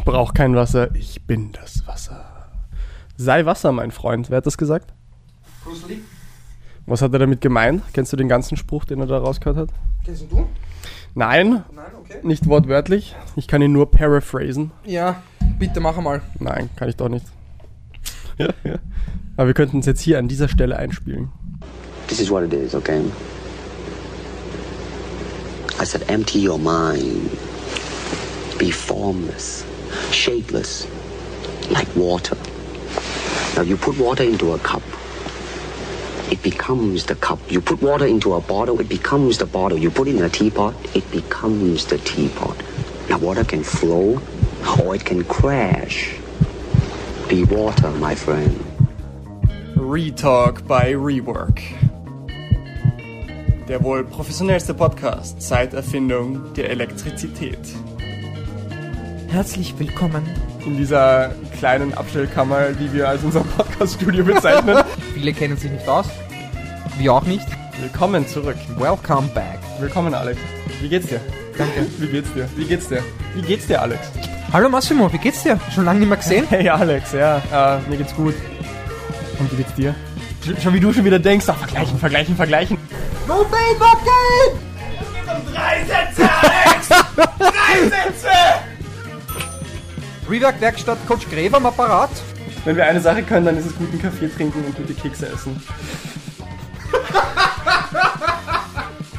Ich brauche kein Wasser, ich bin das Wasser. Sei Wasser, mein Freund. Wer hat das gesagt? Bruce Lee. Was hat er damit gemeint? Kennst du den ganzen Spruch, den er da rausgehört hat? Kennst du? Nein, Nein, okay. nicht wortwörtlich. Ich kann ihn nur paraphrasen. Ja, bitte mach mal. Nein, kann ich doch nicht. Ja, ja. Aber wir könnten es jetzt hier an dieser Stelle einspielen. This is what it is, okay? I said, empty your mind. Be formless, shapeless, like water. Now, you put water into a cup, it becomes the cup. You put water into a bottle, it becomes the bottle. You put it in a teapot, it becomes the teapot. Now, water can flow or it can crash. Be water, my friend. Retalk by Rework. Der wohl professionellste Podcast seit Erfindung der Elektrizität. Herzlich willkommen. In dieser kleinen Abstellkammer, die wir als unser Podcaststudio bezeichnen. Viele kennen sich nicht aus. Wir auch nicht. Willkommen zurück. Welcome back. Willkommen, Alex. Wie geht's dir? Danke. Wie geht's dir? Wie geht's dir? Wie geht's dir, Alex? Hallo Massimo, wie geht's dir? Schon lange nicht mehr gesehen? Hey, Alex, ja, äh, mir geht's gut. Und wie geht's dir? Sch- Schon wie du schon wieder denkst, ach, vergleichen, vergleichen, vergleichen. Go Fade, what game? Drei Sätze, Alex! Drei Sätze! Rework Werkstatt Coach Gräber am Apparat. Wenn wir eine Sache können, dann ist es guten Kaffee trinken und gute Kekse essen.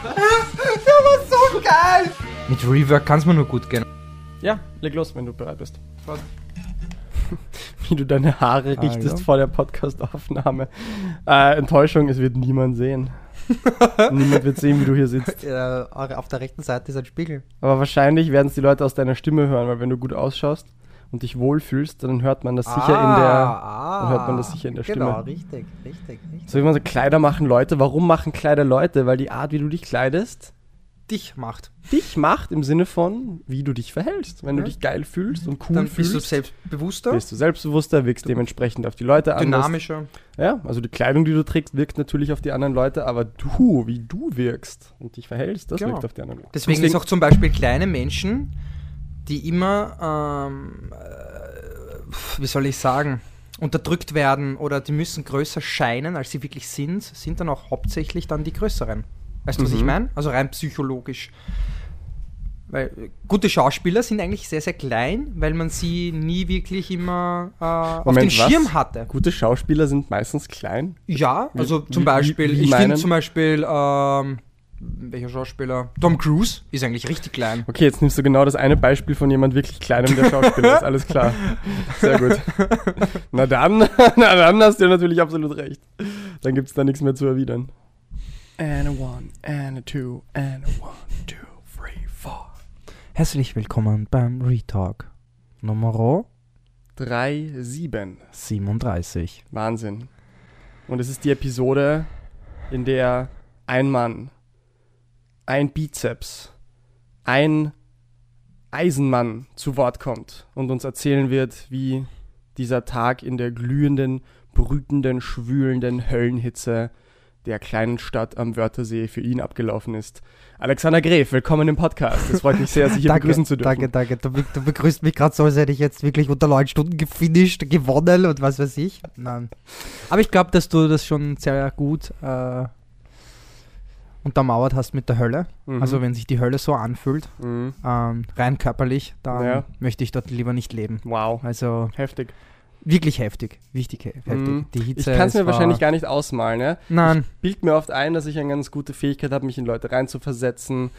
Der war so geil. Mit Rework kann's mir nur gut gehen. Ja, leg los, wenn du bereit bist. Wie du deine Haare richtest Hallo. vor der Podcastaufnahme. Äh, Enttäuschung, es wird niemand sehen. niemand wird sehen, wie du hier sitzt. Äh, auf der rechten Seite ist ein Spiegel. Aber wahrscheinlich werden es die Leute aus deiner Stimme hören, weil wenn du gut ausschaust und dich wohlfühlst, dann hört man das sicher in der. dann hört man das sicher in der Genau, Stimme. richtig, richtig, richtig. So wie man so Kleider machen Leute. Warum machen Kleider Leute? Weil die Art, wie du dich kleidest, Dich macht. dich macht im Sinne von, wie du dich verhältst. Wenn du Ja. dich geil fühlst und cool Dann fühlst, bist du selbstbewusster, bist du selbstbewusster, wirkst dementsprechend auf die Leute anders. dynamischer. Ja, also die Kleidung, die du trägst, wirkt natürlich auf die anderen Leute, aber du, wie du wirkst und dich verhältst, das Genau. wirkt auf die anderen Leute. Deswegen, ist auch zum Beispiel kleine Menschen, die immer, ähm, äh, wie soll ich sagen, unterdrückt werden oder die müssen größer scheinen, als sie wirklich sind, sind dann auch hauptsächlich dann die größeren. Weißt du, was ich Mhm. meine? Also rein psychologisch. Weil äh, gute Schauspieler sind eigentlich sehr, sehr klein, weil man sie nie wirklich immer äh, auf Moment, den was? Schirm hatte. Gute Schauspieler sind meistens klein. Ja, Wie- also wie- zum wie- Beispiel, wie ich meinen? finde zum Beispiel, ähm, welcher Schauspieler? Tom Cruise ist eigentlich richtig klein. Okay, jetzt nimmst du genau das eine Beispiel von jemand wirklich kleinem, der Schauspieler ist. Alles klar. Sehr gut. Na dann, na dann hast du natürlich absolut recht. Dann gibt es da nichts mehr zu erwidern. And a one, and a two, and a one, two, three, four. Herzlich willkommen beim Retalk Nummer Drei, sieben. 37. Wahnsinn. Und es ist die Episode, in der ein Mann, ein Bizeps, ein Eisenmann zu Wort kommt und uns erzählen wird, wie dieser Tag in der glühenden, brütenden, schwülenden Höllenhitze der kleinen Stadt am Wörthersee für ihn abgelaufen ist. Alexander Gref, willkommen im Podcast. Es freut mich sehr, Sie hier begrüßen zu dürfen. Danke, danke. Du, du begrüßt mich gerade so, als hätte ich jetzt wirklich unter neun Stunden gefinisht, gewonnen und was weiß ich. Nein. Aber ich glaube, dass du das schon sehr gut äh, untermauert hast mit der Hölle. Mhm. Also wenn sich die Hölle so anfühlt, Mhm. ähm, rein körperlich, dann Ja. möchte ich dort lieber nicht leben. Wow, Also heftig. wirklich heftig. Wichtig he- heftig. Mhm. Die Ich Hitze. kann es mir wahrscheinlich gar nicht ausmalen, ja? Nein. bild mir oft ein, dass ich eine ganz gute Fähigkeit habe, mich in Leute reinzuversetzen,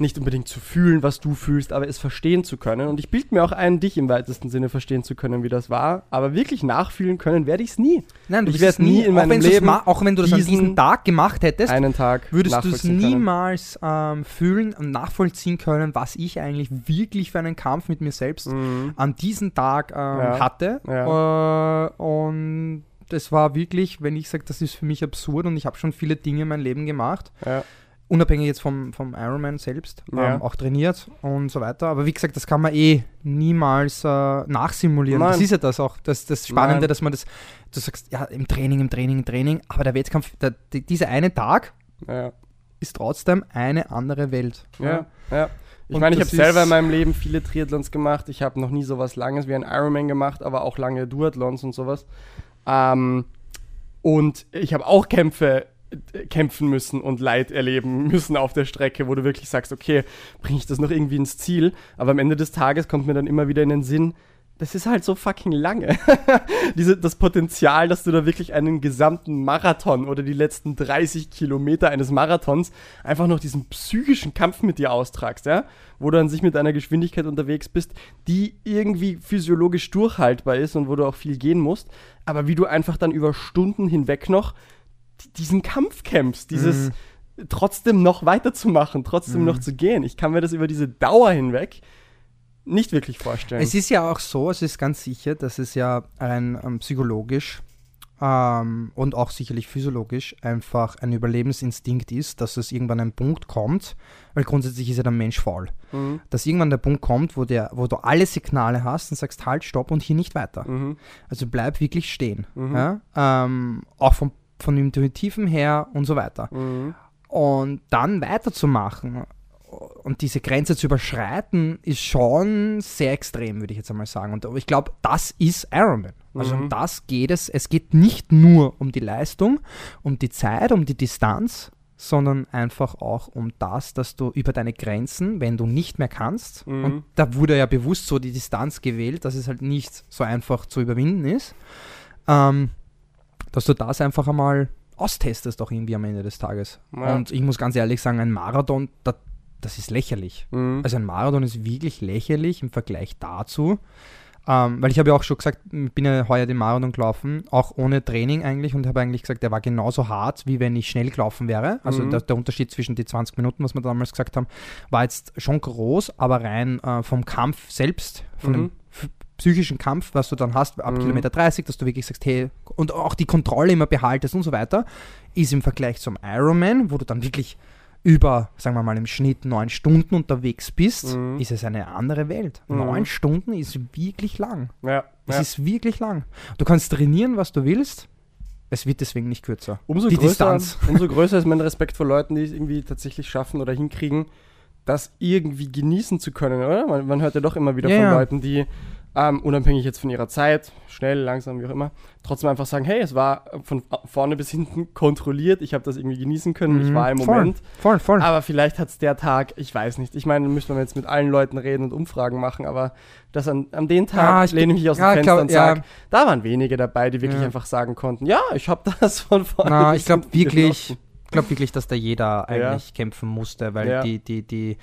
nicht unbedingt zu fühlen, was du fühlst, aber es verstehen zu können. Und ich bild mir auch ein, dich im weitesten Sinne verstehen zu können, wie das war. Aber wirklich nachfühlen können werde ich es nie. Nein, du Ich wirst werd es nie in auch meinem Leben Auch wenn du das an diesen diesem Tag gemacht hättest, Einen Tag Würdest du es niemals ähm, fühlen und nachvollziehen können, was ich eigentlich wirklich für einen Kampf mit mir selbst Mhm. an diesem Tag ähm, Ja. hatte? Äh, und das war wirklich, wenn ich sage, das ist für mich absurd und ich habe schon viele Dinge in meinem Leben gemacht, Ja. Unabhängig jetzt vom, vom Ironman selbst, Ja. ähm, auch trainiert und so weiter. Aber wie gesagt, das kann man eh niemals äh, nachsimulieren. Nein. Das ist ja das auch, das, das Spannende, Nein. dass man das, du sagst, ja, im Training, im Training, im Training, aber der Wettkampf, der, die, dieser eine Tag, Ja. ist trotzdem eine andere Welt. Ja, ja. Ich Und meine, ich habe selber in meinem Leben viele Triathlons gemacht. Ich habe noch nie sowas Langes wie ein Ironman gemacht, aber auch lange Duathlons und sowas. Ähm, und ich habe auch Kämpfe kämpfen müssen und Leid erleben müssen auf der Strecke, wo du wirklich sagst, okay, bringe ich das noch irgendwie ins Ziel? Aber am Ende des Tages kommt mir dann immer wieder in den Sinn, das ist halt so fucking lange. Diese, das Potenzial, dass du da wirklich einen gesamten Marathon oder die letzten 30 Kilometer eines Marathons einfach noch diesen psychischen Kampf mit dir austragst, ja? Wo du an sich mit einer Geschwindigkeit unterwegs bist, die irgendwie physiologisch durchhaltbar ist und wo du auch viel gehen musst, aber wie du einfach dann über Stunden hinweg noch diesen Kampf kämpfst, dieses trotzdem noch weiterzumachen, trotzdem noch zu gehen. Ich kann mir das über diese Dauer hinweg nicht wirklich vorstellen. Es ist ja auch so, es ist ganz sicher, dass es ja rein ähm, psychologisch ähm, und auch sicherlich physiologisch einfach ein Überlebensinstinkt ist, dass es irgendwann ein Punkt kommt, weil grundsätzlich ist ja der Mensch faul, Mhm. dass irgendwann der Punkt kommt, wo, der, wo du alle Signale hast und sagst, halt, stopp und hier nicht weiter. Mhm. Also bleib wirklich stehen. Mhm. Ja? Ähm, auch vom, von intuitiven her und so weiter. Mhm. Und dann weiterzumachen und diese Grenze zu überschreiten, ist schon sehr extrem, würde ich jetzt einmal sagen. Und ich glaube, das ist Ironman. Also um Mhm. das geht es. Es geht nicht nur um die Leistung, um die Zeit, um die Distanz, sondern einfach auch um das, dass du über deine Grenzen, wenn du nicht mehr kannst, Mhm. und da wurde ja bewusst so die Distanz gewählt, dass es halt nicht so einfach zu überwinden ist, ähm, dass du das einfach einmal austestest, auch irgendwie am Ende des Tages. Ja. Und ich muss ganz ehrlich sagen, ein Marathon, das, das ist lächerlich. Mhm. Also ein Marathon ist wirklich lächerlich im Vergleich dazu. Ähm, weil ich habe ja auch schon gesagt, ich bin ja heuer den Marathon gelaufen, auch ohne Training eigentlich und habe eigentlich gesagt, der war genauso hart, wie wenn ich schnell gelaufen wäre. Also Mhm. der, der Unterschied zwischen die 20 Minuten, was wir damals gesagt haben, war jetzt schon groß, aber rein äh, vom Kampf selbst, von Mhm. dem psychischen Kampf, was du dann hast ab Mhm. Kilometer 30, dass du wirklich sagst, hey, und auch die Kontrolle immer behaltest und so weiter, ist im Vergleich zum Ironman, wo du dann wirklich über, sagen wir mal, im Schnitt neun Stunden unterwegs bist, Mhm. ist es eine andere Welt. Mhm. Neun Stunden ist wirklich lang. Ja, Es ja. ist wirklich lang. Du kannst trainieren, was du willst. Es wird deswegen nicht kürzer. Umso die größer, Distanz. umso größer ist mein Respekt vor Leuten, die es irgendwie tatsächlich schaffen oder hinkriegen, das irgendwie genießen zu können, oder? Man, man hört ja doch immer wieder Ja, von. Leuten, die ähm, unabhängig jetzt von ihrer Zeit, schnell, langsam, wie auch immer, trotzdem einfach sagen, hey, es war von vorne bis hinten kontrolliert, ich habe das irgendwie genießen können, ich Mhm. war im Voll, Moment. Voll, voll. Aber vielleicht hat es der Tag, ich weiß nicht. Ich meine, müsste man jetzt mit allen Leuten reden und Umfragen machen, aber das an, an den Tag Ah, ich lehne ich mich aus dem ja, ich Fenster glaub, und ja. sage, da waren wenige dabei, die wirklich Ja. einfach sagen konnten, ja, ich habe das von vorne Na, bis ich glaube wirklich, ich glaube wirklich, dass da jeder eigentlich kämpfen musste, weil Ja. die, die, die,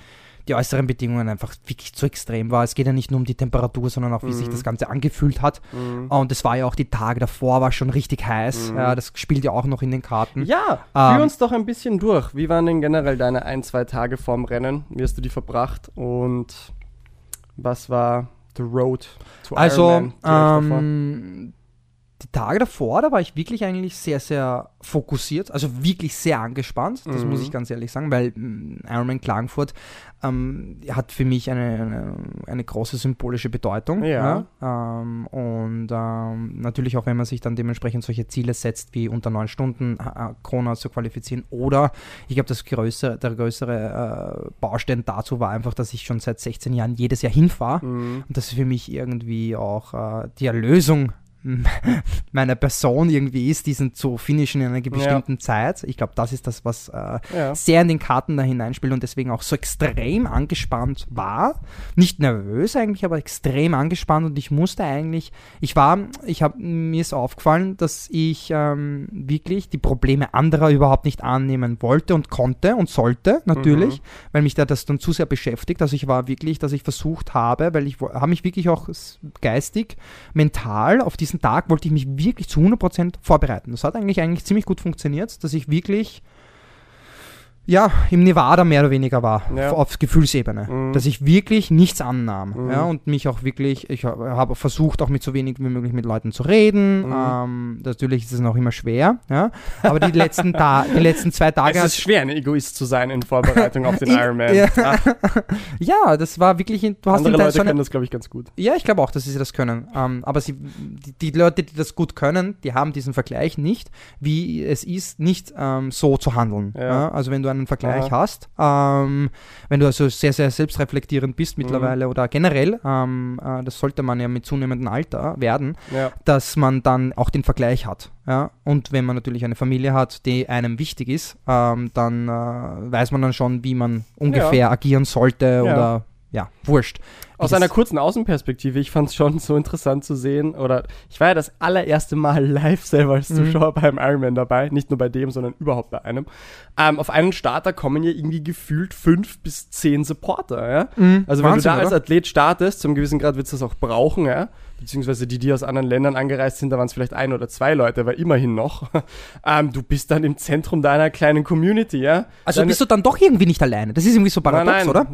die äußeren Bedingungen einfach wirklich zu extrem war. Es geht ja nicht nur um die Temperatur, sondern auch, wie sich Mhm. das Ganze angefühlt hat. Mhm. Und es war ja auch die Tage davor, war schon richtig heiß. Mhm. Ja, das spielt ja auch noch in den Karten. Ja, Ähm, führ uns doch ein bisschen durch. Wie waren denn generell deine ein, zwei Tage vorm Rennen? Wie hast du die verbracht? Und was war the road to Also, Ironman davor? ähm, die Tage davor, da war ich wirklich eigentlich sehr, sehr fokussiert, also wirklich sehr angespannt, das Mhm. muss ich ganz ehrlich sagen, weil mm, Ironman Klagenfurt ähm, hat für mich eine, eine, eine große symbolische Bedeutung. Ja. Ähm, und ähm, natürlich auch, wenn man sich dann dementsprechend solche Ziele setzt, wie unter neun Stunden äh, Kona zu qualifizieren. Oder ich glaube, das größere, der größere äh, Baustein dazu war einfach, dass ich schon seit 16 Jahren jedes Jahr hinfahre. Mhm. Und das für mich irgendwie auch äh, die Erlösung meiner Person irgendwie ist, diesen zu finishen in einer bestimmten Zeit. Ich glaube, das ist das, was äh, Ja. sehr in den Karten da hineinspielt und deswegen auch so extrem angespannt war. Nicht nervös eigentlich, aber extrem angespannt und ich musste eigentlich, ich war, ich habe, mir ist aufgefallen, dass ich ähm, wirklich die Probleme anderer überhaupt nicht annehmen wollte und konnte und sollte, natürlich, weil mich da das dann zu sehr beschäftigt. Also ich war wirklich, dass ich versucht habe, weil ich habe mich wirklich auch geistig, mental auf diesen Tag wollte ich mich wirklich zu 100% vorbereiten. Das hat eigentlich eigentlich ziemlich gut funktioniert, dass ich wirklich ja, im Nevada mehr oder weniger war, Ja. auf- Gefühlsebene. Mhm. Dass ich wirklich nichts annahm. Mhm. Ja, und mich auch wirklich, ich ha- habe versucht, auch mit so wenig wie möglich mit Leuten zu reden. Mhm. Ähm, natürlich ist es noch immer schwer, ja. Aber die letzten, Ta die letzten zwei Tage Es ist schwer, ein Egoist zu sein in Vorbereitung auf den Ironman. ja. Ah, Ja, das war wirklich, in- du hast andere Leute so eine, können das, glaube ich, ganz gut. Ja, ich glaube auch, dass sie das können. Ähm, aber sie, die, die Leute, die das gut können, die haben diesen Vergleich nicht, wie es ist, nicht ähm, so zu handeln. Ja. Also wenn du einen Vergleich Aha. hast, ähm, wenn du also sehr, sehr selbstreflektierend bist mittlerweile oder generell, ähm, äh, das sollte man ja mit zunehmendem Alter werden, Ja. dass man dann auch den Vergleich hat. Ja? Und wenn man natürlich eine Familie hat, die einem wichtig ist, ähm, dann äh, weiß man dann schon, wie man ungefähr agieren sollte oder ja, wurscht. Aus einer kurzen Außenperspektive, ich fand es schon so interessant zu sehen, oder ich war ja das allererste Mal live selber als Mhm. Zuschauer beim Ironman dabei, nicht nur bei dem, sondern überhaupt bei einem. Ähm, auf einen Starter kommen ja irgendwie gefühlt fünf bis zehn Supporter, ja. Mhm, Also wenn Wahnsinn, du da als oder? Athlet startest, zum gewissen Grad wird es das auch brauchen, ja. Beziehungsweise die, die aus anderen Ländern angereist sind, da waren es vielleicht ein oder zwei Leute, aber immerhin noch. ähm, du bist dann im Zentrum deiner kleinen Community, ja. Also Deine- bist du dann doch irgendwie nicht alleine. Das ist irgendwie so paradox, oder?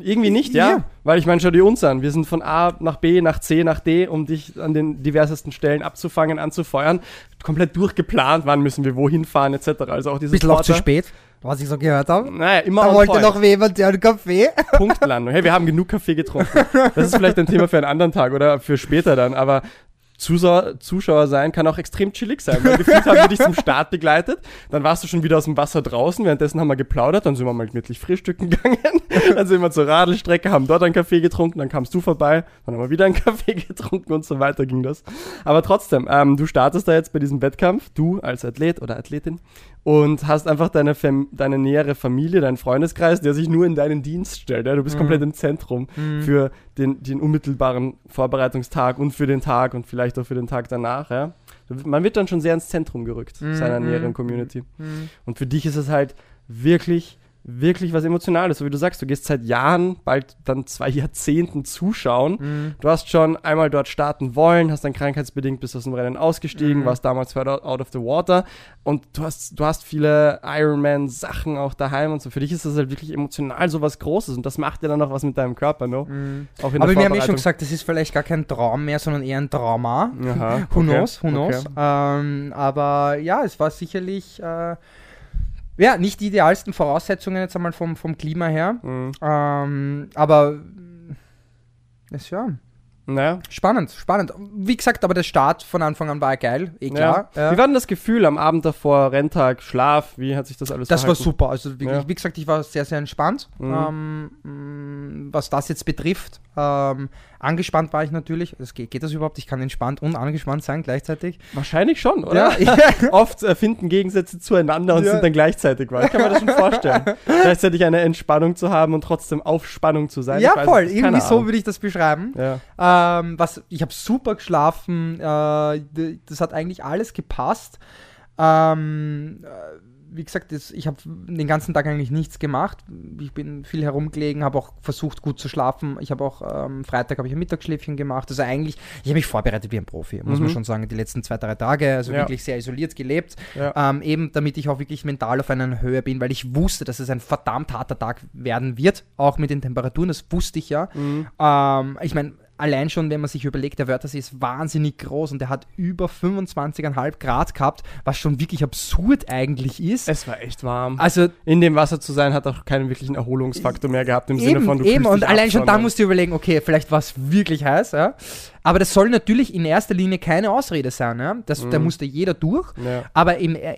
Irgendwie nicht, ja. Ja. Weil ich meine, schau dir uns an. Wir sind von A nach B, nach C, nach D, um dich an den diversesten Stellen abzufangen, anzufeuern. Komplett durchgeplant, wann müssen wir wohin fahren, etc. Also auch diese Bisschen auch zu spät. Was ich so gehört habe. Naja, immer Da wollte point. noch jemand ja einen Kaffee. Punktlandung. Hey, wir haben genug Kaffee getrunken. Das ist vielleicht ein Thema für einen anderen Tag oder für später dann, aber Zuschauer, Zuschauer sein kann auch extrem chillig sein. Weil gefühlt haben wir dich zum Start begleitet, dann warst du schon wieder aus dem Wasser draußen, währenddessen haben wir geplaudert, dann sind wir mal gemütlich frühstücken gegangen, dann sind wir zur Radelstrecke, haben dort einen Kaffee getrunken, dann kamst du vorbei, dann haben wir wieder einen Kaffee getrunken und so weiter ging das. Aber trotzdem, ähm, du startest da jetzt bei diesem Wettkampf, du als Athlet oder Athletin, und hast einfach deine, Fam deine nähere Familie, deinen Freundeskreis, der sich nur in deinen Dienst stellt. Ja? Du bist komplett im Zentrum für den, den unmittelbaren Vorbereitungstag und für den Tag und vielleicht auch für den Tag danach. Ja? Man wird dann schon sehr ins Zentrum gerückt, seiner näheren Community. Und für dich ist es halt wirklich, wirklich was Emotionales. So wie du sagst, du gehst seit Jahren, bald dann zwei Jahrzehnten zuschauen. Du hast schon einmal dort starten wollen, hast dann krankheitsbedingt bis aus dem Rennen ausgestiegen, warst damals out of the water und du hast, du hast viele Ironman-Sachen auch daheim und so. Für dich ist das halt wirklich emotional so was Großes und das macht ja dann auch was mit deinem Körper, no? Auch in Aber wir haben ja schon Vorbereitung. gesagt, das ist vielleicht gar kein Traum mehr, sondern eher ein Trauma. Aha, Who okay, knows, who knows. okay. Ähm, aber ja, es war sicherlich äh, ja, nicht die idealsten Voraussetzungen jetzt einmal vom, vom Klima her. Mhm. Ähm, aber ist ja Naja. spannend, spannend. Wie gesagt, aber der Start von Anfang an war geil, eh klar. Ja. Ja. Wie war denn das Gefühl am Abend davor, Renntag, Schlaf? Wie hat sich das alles Das war verhalten? super. Also wirklich, Ja. wie gesagt, ich war sehr, sehr entspannt. Mhm. Ähm, mh, was das jetzt betrifft, ähm, angespannt war ich natürlich. Es geht, geht das überhaupt? Ich kann entspannt und angespannt sein gleichzeitig. Wahrscheinlich schon, oder? Oft äh, finden Gegensätze zueinander und sind dann gleichzeitig wahr. Ich kann mir das schon vorstellen. Gleichzeitig eine Entspannung zu haben und trotzdem auf Spannung zu sein. ja voll. Irgendwie so würde ich das beschreiben. Ja. Ähm, was, ich habe super geschlafen. Äh, das hat eigentlich alles gepasst. Ähm, äh, wie gesagt, das, ich habe den ganzen Tag eigentlich nichts gemacht. Ich bin viel herumgelegen, habe auch versucht, gut zu schlafen. Ich habe auch ähm, Freitag habe ich ein Mittagsschläfchen gemacht. Also eigentlich, ich habe mich vorbereitet wie ein Profi, muss man Mhm. schon sagen, die letzten zwei, drei Tage. Also Ja. wirklich sehr isoliert gelebt. Ja. Ähm, eben damit ich auch wirklich mental auf einer Höhe bin, weil ich wusste, dass es ein verdammt harter Tag werden wird, auch mit den Temperaturen, das wusste ich ja. Mhm. Ähm, ich meine, allein schon, wenn man sich überlegt, der Wörthersee ist wahnsinnig groß und der hat über 25,5 Grad gehabt, was schon wirklich absurd eigentlich ist. Es war echt warm. Also In dem Wasser zu sein, hat auch keinen wirklichen Erholungsfaktor mehr gehabt, im Sinne eben, von du eben und allein schon da musst du überlegen, okay, vielleicht war es wirklich heiß, ja. Aber das soll natürlich in erster Linie keine Ausrede sein, ja. Das, Da musste jeder durch. Ja. Aber im, äh,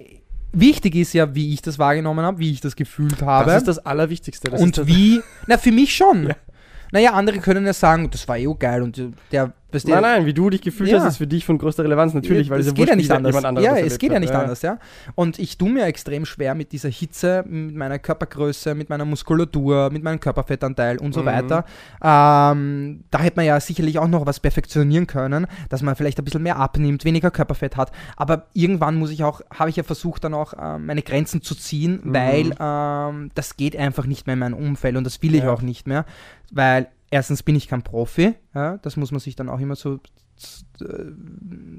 wichtig ist ja, wie ich das wahrgenommen habe, wie ich das gefühlt habe. Das ist das Allerwichtigste. Das und das, wie, na für mich schon. Naja, andere können ja sagen, das war eh geil und der, du, Nein, nein, wie du dich gefühlt Ja. hast, ist für dich von größter Relevanz. Natürlich, weil es geht ja nicht anders. ja, es geht ja hat. nicht anders, ja. Und ich tue mir extrem schwer mit dieser Hitze, mit meiner Körpergröße, mit meiner Muskulatur, mit meinem Körperfettanteil und so Mhm. weiter. Ähm, da hätte man ja sicherlich auch noch was perfektionieren können, dass man vielleicht ein bisschen mehr abnimmt, weniger Körperfett hat. Aber irgendwann muss ich auch, habe ich ja versucht, dann auch ähm, meine Grenzen zu ziehen, Mhm. weil ähm, das geht einfach nicht mehr in meinem Umfeld und das will ich Ja. auch nicht mehr, weil erstens bin ich kein Profi, ja, das muss man sich dann auch immer so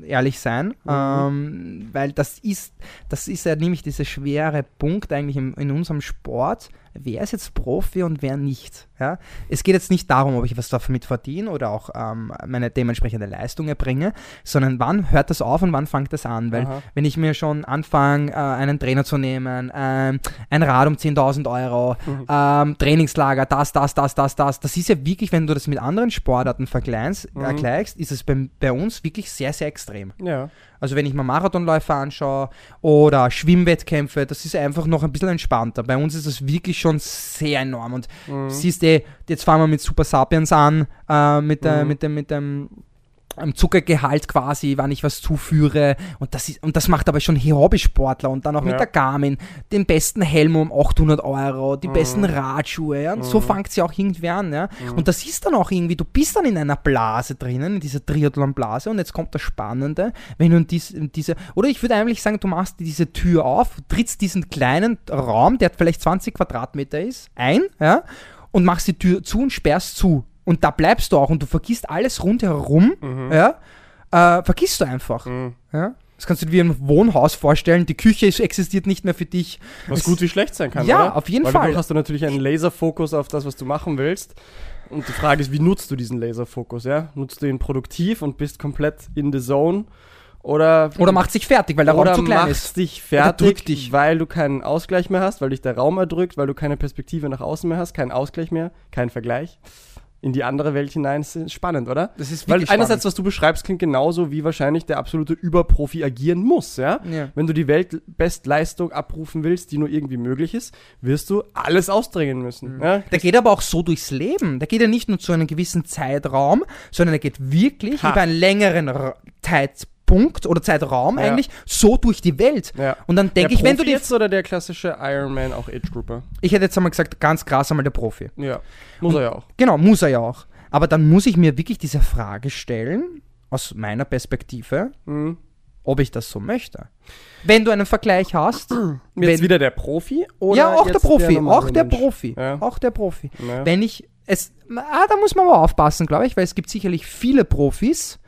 ehrlich sein, Mhm. ähm, weil das ist, das ist ja nämlich dieser schwere Punkt eigentlich im, in unserem Sport. Wer ist jetzt Profi und wer nicht? Ja? Es geht jetzt nicht darum, ob ich was damit verdiene oder auch ähm, meine dementsprechende Leistung erbringe, sondern wann hört das auf und wann fängt das an? Weil Aha. wenn ich mir schon anfange, äh, einen Trainer zu nehmen, ähm, ein Rad um 10.000 Euro, Mhm. ähm, Trainingslager, das, das, das, das, das, das ist ja wirklich, wenn du das mit anderen Sportarten vergleichst, Mhm. ist es bei, bei uns wirklich sehr, sehr extrem. Ja. Also wenn ich mir Marathonläufer anschaue oder Schwimmwettkämpfe, das ist einfach noch ein bisschen entspannter. Bei uns ist das wirklich schon sehr enorm. Und Mhm. siehst eh, jetzt fangen wir mit Super Sapiens an, äh, mit, Mhm. mit dem, mit dem am Zuckergehalt quasi, wann ich was zuführe. Und das, ist, und das macht aber schon Hobbysportler und dann auch Ja. mit der Garmin den besten Helm um 800 Euro, die Mhm. besten Radschuhe. Ja? Und so fängt ja auch irgendwie an. Ja? Mhm. Und das ist dann auch irgendwie, du bist dann in einer Blase drinnen, in dieser Triathlon-Blase. Und jetzt kommt das Spannende, wenn du in, dies, in diese, oder ich würde eigentlich sagen, du machst diese Tür auf, trittst diesen kleinen Raum, der vielleicht 20 Quadratmeter ist, ein, ja, und machst die Tür zu und sperrst zu. Und da bleibst du auch und du vergisst alles rundherum, ja, äh, vergisst du einfach. Mhm. Ja. Das kannst du dir wie ein Wohnhaus vorstellen. Die Küche ist, existiert nicht mehr für dich. Was Es- gut wie schlecht sein kann, Ja, oder? auf jeden Weil Fall. Dadurch hast du natürlich einen Laserfokus auf das, was du machen willst. Und die Frage ist, wie nutzt du diesen Laserfokus, ja? Nutzt du ihn produktiv und bist komplett in the zone? Oder, Oder macht sich fertig, weil der oder Raum zu klein machst ist. dich Oder fertig, drückt dich. weil du keinen Ausgleich mehr hast, weil dich der Raum erdrückt, weil du keine Perspektive nach außen mehr hast, keinen Ausgleich mehr, keinen Vergleich. In die andere Welt hinein das ist spannend, oder? Das ist Weil einerseits, was du beschreibst, klingt genauso, wie wahrscheinlich der absolute Überprofi agieren muss, ja? Ja. Wenn du die Weltbestleistung abrufen willst, die nur irgendwie möglich ist, wirst du alles ausdringen müssen. Ja? Der geht aber auch so durchs Leben. Der geht ja nicht nur zu einem gewissen Zeitraum, sondern er geht wirklich Ha. über einen längeren R Zeitpunkt oder Zeitraum Ja. eigentlich so durch die Welt. Ja. Und dann denke der ich, wenn du Profi dir. jetzt oder der klassische Ironman auch Age Grouper? Ich hätte jetzt einmal gesagt, ganz krass einmal der Profi. Ja. Muss er ja auch. Genau, muss er ja auch. Aber dann muss ich mir wirklich diese Frage stellen, aus meiner Perspektive, Mhm. ob ich das so möchte. Wenn du einen Vergleich hast, Jetzt wenn, wieder der Profi? Oder ja, auch der Profi, normale auch der? Profi, Ja. auch der Profi. Ja. Wenn ich es, ah, da muss man aber aufpassen, glaube ich, weil es gibt sicherlich viele Profis,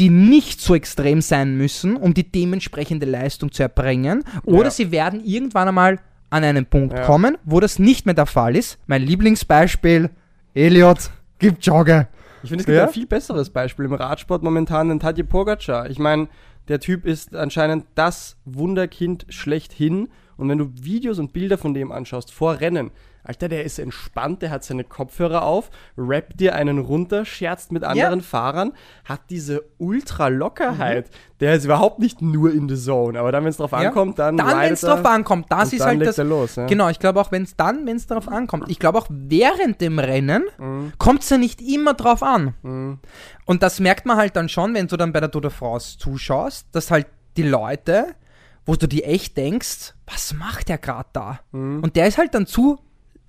die nicht so extrem sein müssen, um die dementsprechende Leistung zu erbringen. Oder Ja. sie werden irgendwann einmal an einen Punkt Ja. kommen, wo das nicht mehr der Fall ist. Mein Lieblingsbeispiel, Elliot Kipchoge. Ich finde, es gibt Ja? ein viel besseres Beispiel im Radsport momentan, den Tadej Pogacar. Ich meine, der Typ ist anscheinend das Wunderkind schlechthin. Und wenn du Videos und Bilder von dem anschaust vor Rennen, Alter, der ist entspannt, der hat seine Kopfhörer auf, rappt dir einen runter, scherzt mit anderen Fahrern, hat diese Ultra-Lockerheit. Der ist überhaupt nicht nur in the zone. Aber dann, wenn es drauf Ja. ankommt, dann Dann, wenn es drauf ankommt, das ist halt das. er los. Ja. Genau, ich glaube auch, wenn es dann, wenn es darauf ankommt. Ich glaube auch während dem Rennen Mhm. kommt es ja nicht immer drauf an. Und das merkt man halt dann schon, wenn du dann bei der Tour de France zuschaust, dass halt die Leute, wo du dir echt denkst, was macht der gerade da? Mhm. Und der ist halt dann zu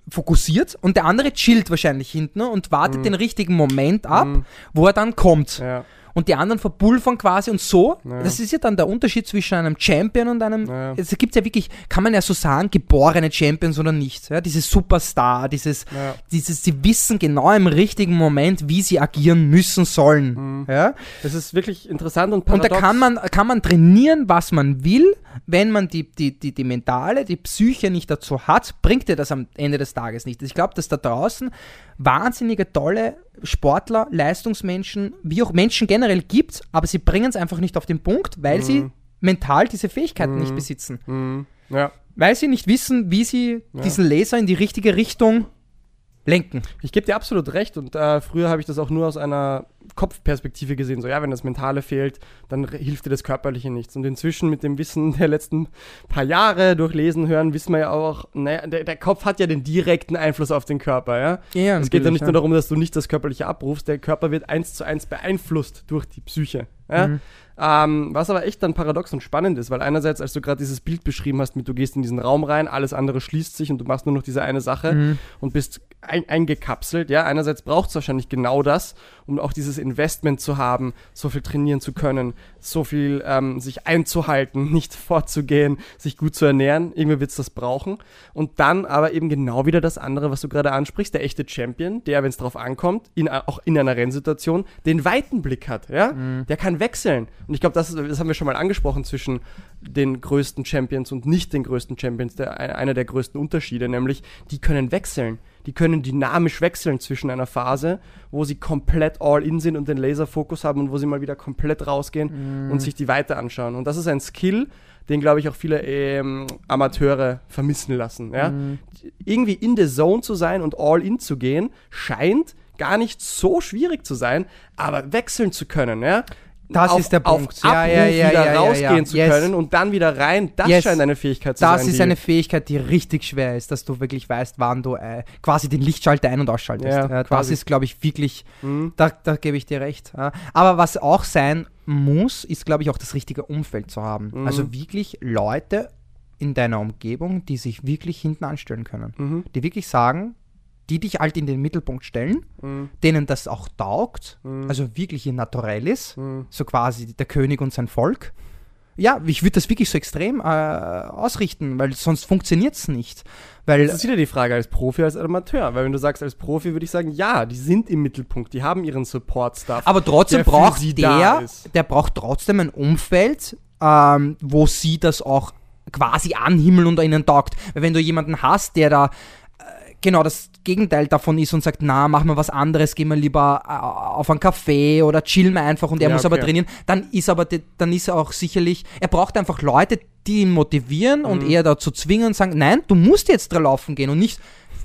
fokussiert und der andere chillt wahrscheinlich hinten und wartet den richtigen Moment ab, wo er dann kommt. Mhm. Ja. Und die anderen verpulvern quasi und so. Ja. Das ist ja dann der Unterschied zwischen einem Champion und einem. Ja. Es gibt ja wirklich, kann man ja so sagen, geborene Champions oder nicht. Ja? Dieses Superstar, dieses, Ja. dieses, sie wissen genau im richtigen Moment, wie sie agieren müssen sollen. Ja? Das ist wirklich interessant und Und paradox. da kann man, kann man trainieren, was man will. Wenn man die, die, die, die mentale, die Psyche nicht dazu hat, bringt dir das am Ende des Tages nicht. Ich glaube, dass da draußen wahnsinnige, tolle Sportler, Leistungsmenschen, wie auch Menschen generell gibt, aber sie bringen es einfach nicht auf den Punkt, weil sie mental diese Fähigkeiten nicht besitzen. Mhm. Ja. Weil sie nicht wissen, wie sie diesen Laser in die richtige Richtung lenken. Ich gebe dir absolut recht und äh, früher habe ich das auch nur aus einer Kopfperspektive gesehen. So, ja, wenn das Mentale fehlt, dann hilft dir das Körperliche nichts. Und inzwischen mit dem Wissen der letzten paar Jahre durch Lesen, Hören, wissen wir ja auch, naja, der, der Kopf hat ja den direkten Einfluss auf den Körper, ja. Ja, es geht ja nicht ja. nur darum, dass du nicht das Körperliche abrufst, der Körper wird eins zu eins beeinflusst durch die Psyche. Ja? Mhm. Ähm, was aber echt dann paradox und spannend ist, weil einerseits, als du gerade dieses Bild beschrieben hast, mit du gehst in diesen Raum rein, alles andere schließt sich und du machst nur noch diese eine Sache Mhm. und bist ein, eingekapselt, ja, einerseits braucht es wahrscheinlich genau das, um auch dieses Investment zu haben, so viel trainieren zu können, so viel ähm, sich einzuhalten, nicht fortzugehen, sich gut zu ernähren, irgendwie wird es das brauchen. Und dann aber eben genau wieder das andere, was du gerade ansprichst, der echte Champion, der, wenn es drauf ankommt, in, auch in einer Rennsituation, den weiten Blick hat, ja, der kann wechseln. Und ich glaube, das, das haben wir schon mal angesprochen zwischen den größten Champions und nicht den größten Champions, der, ein- einer der größten Unterschiede, nämlich die können wechseln. Die können dynamisch wechseln zwischen einer Phase, wo sie komplett all in sind und den Laserfokus haben und wo sie mal wieder komplett rausgehen und sich die weiter anschauen. Und das ist ein Skill, den, glaube ich, auch viele ähm, Amateure vermissen lassen. Ja? Irgendwie in der Zone zu sein und all in zu gehen, scheint gar nicht so schwierig zu sein, aber wechseln zu können, ja. Das auf, ist der Punkt. Auf Ja, Abruf ja, ja, wieder ja, ja, rausgehen zu Yes. können und dann wieder rein, das Yes. scheint eine Fähigkeit zu Das sein. ist die- eine Fähigkeit, die richtig schwer ist, dass du wirklich weißt, wann du äh, quasi den Lichtschalter ein- und ausschaltest. Ja, das ist, glaube ich, wirklich, Mhm. da, da gebe ich dir recht. Aber was auch sein muss, ist, glaube ich, auch das richtige Umfeld zu haben. Mhm. Also wirklich Leute in deiner Umgebung, die sich wirklich hinten anstellen können. Mhm. Die wirklich sagen, die dich halt in den Mittelpunkt stellen, Mhm. denen das auch taugt, Mhm. also wirklich ihr Naturell ist, Mhm. so quasi der König und sein Volk. Ja, ich würde das wirklich so extrem äh, ausrichten, weil sonst funktioniert es nicht. Weil Das ist wieder die Frage, als Profi, als Amateur. Weil wenn du sagst, als Profi, würde ich sagen, ja, die sind im Mittelpunkt, die haben ihren Support-Staff. Aber trotzdem der braucht der, der braucht trotzdem ein Umfeld, ähm, wo sie das auch quasi anhimmeln und ihnen taugt. Weil wenn du jemanden hast, der da genau das Gegenteil davon ist und sagt, na, mach mal was anderes, geh mal lieber äh, auf einen Café oder chill mal einfach und er Ja, muss aber okay. trainieren, dann ist aber dann ist er auch sicherlich, er braucht einfach Leute, die ihn motivieren Mhm. und eher dazu zwingen und sagen, nein, du musst jetzt da laufen gehen und nicht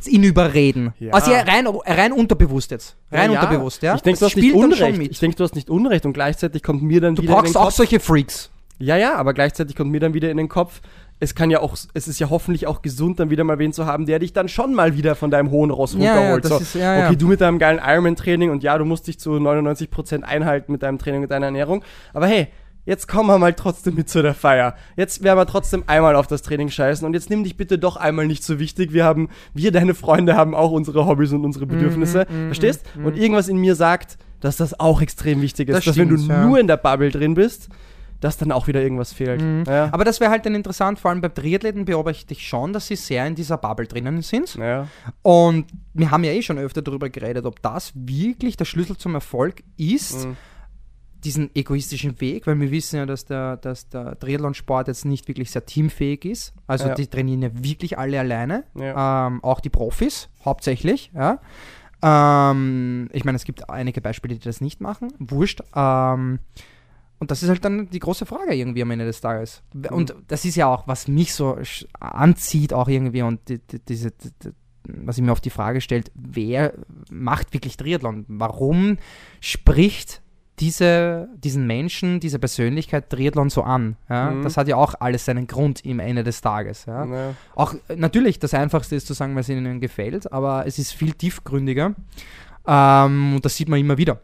ihn überreden. Ja. Also ja, rein, rein unterbewusst jetzt. Rein Ja, unterbewusst, ja. Ich denke, du hast nicht Unrecht. Ich denke, du hast nicht Unrecht und gleichzeitig kommt mir dann Du wieder in brauchst auch solche Freaks. Ja, ja, aber gleichzeitig kommt mir dann wieder in den Kopf, es kann ja auch, es ist ja hoffentlich auch gesund, dann wieder mal wen zu haben, der dich dann schon mal wieder von deinem hohen Ross Ja, ja, runterholt. das so, ist- ja, ja. okay, du mit deinem geilen Ironman-Training und ja, du musst dich zu 99% einhalten mit deinem Training und deiner Ernährung. Aber hey, jetzt kommen wir mal trotzdem mit zu der Feier. Jetzt werden wir trotzdem einmal auf das Training scheißen und jetzt nimm dich bitte doch einmal nicht so wichtig. Wir haben, wir, deine Freunde, haben auch unsere Hobbys und unsere Mhm, Bedürfnisse. Verstehst? Und irgendwas in mir sagt, dass das auch extrem wichtig ist. Das dass wenn du stimmt, ja. nur in der Bubble drin bist, dass dann auch wieder irgendwas fehlt. Ja. Aber das wäre halt dann interessant, vor allem bei Triathleten beobachte ich schon, dass sie sehr in dieser Bubble drinnen sind. Ja. Und wir haben ja eh schon öfter darüber geredet, ob das wirklich der Schlüssel zum Erfolg ist, Mhm. diesen egoistischen Weg, weil wir wissen ja, dass der, dass der Triathlonsport jetzt nicht wirklich sehr teamfähig ist. Also Ja. die trainieren ja wirklich alle alleine, Ja. ähm, auch die Profis hauptsächlich. Ja. Ähm, ich meine, es gibt einige Beispiele, die das nicht machen. Wurscht. Ähm, und das ist halt dann die große Frage irgendwie am Ende des Tages. Und das ist ja auch, was mich so anzieht, auch irgendwie und die, die, diese, die, was ich mir auf die Frage stellt, wer macht wirklich Triathlon? Warum spricht diese, diesen Menschen, diese Persönlichkeit Triathlon so an? Ja? Mhm. Das hat ja auch alles seinen Grund im Ende des Tages. Ja? Ja. Auch natürlich, das Einfachste ist zu sagen, es ihnen gefällt, aber es ist viel tiefgründiger. Ähm, und das sieht man immer wieder.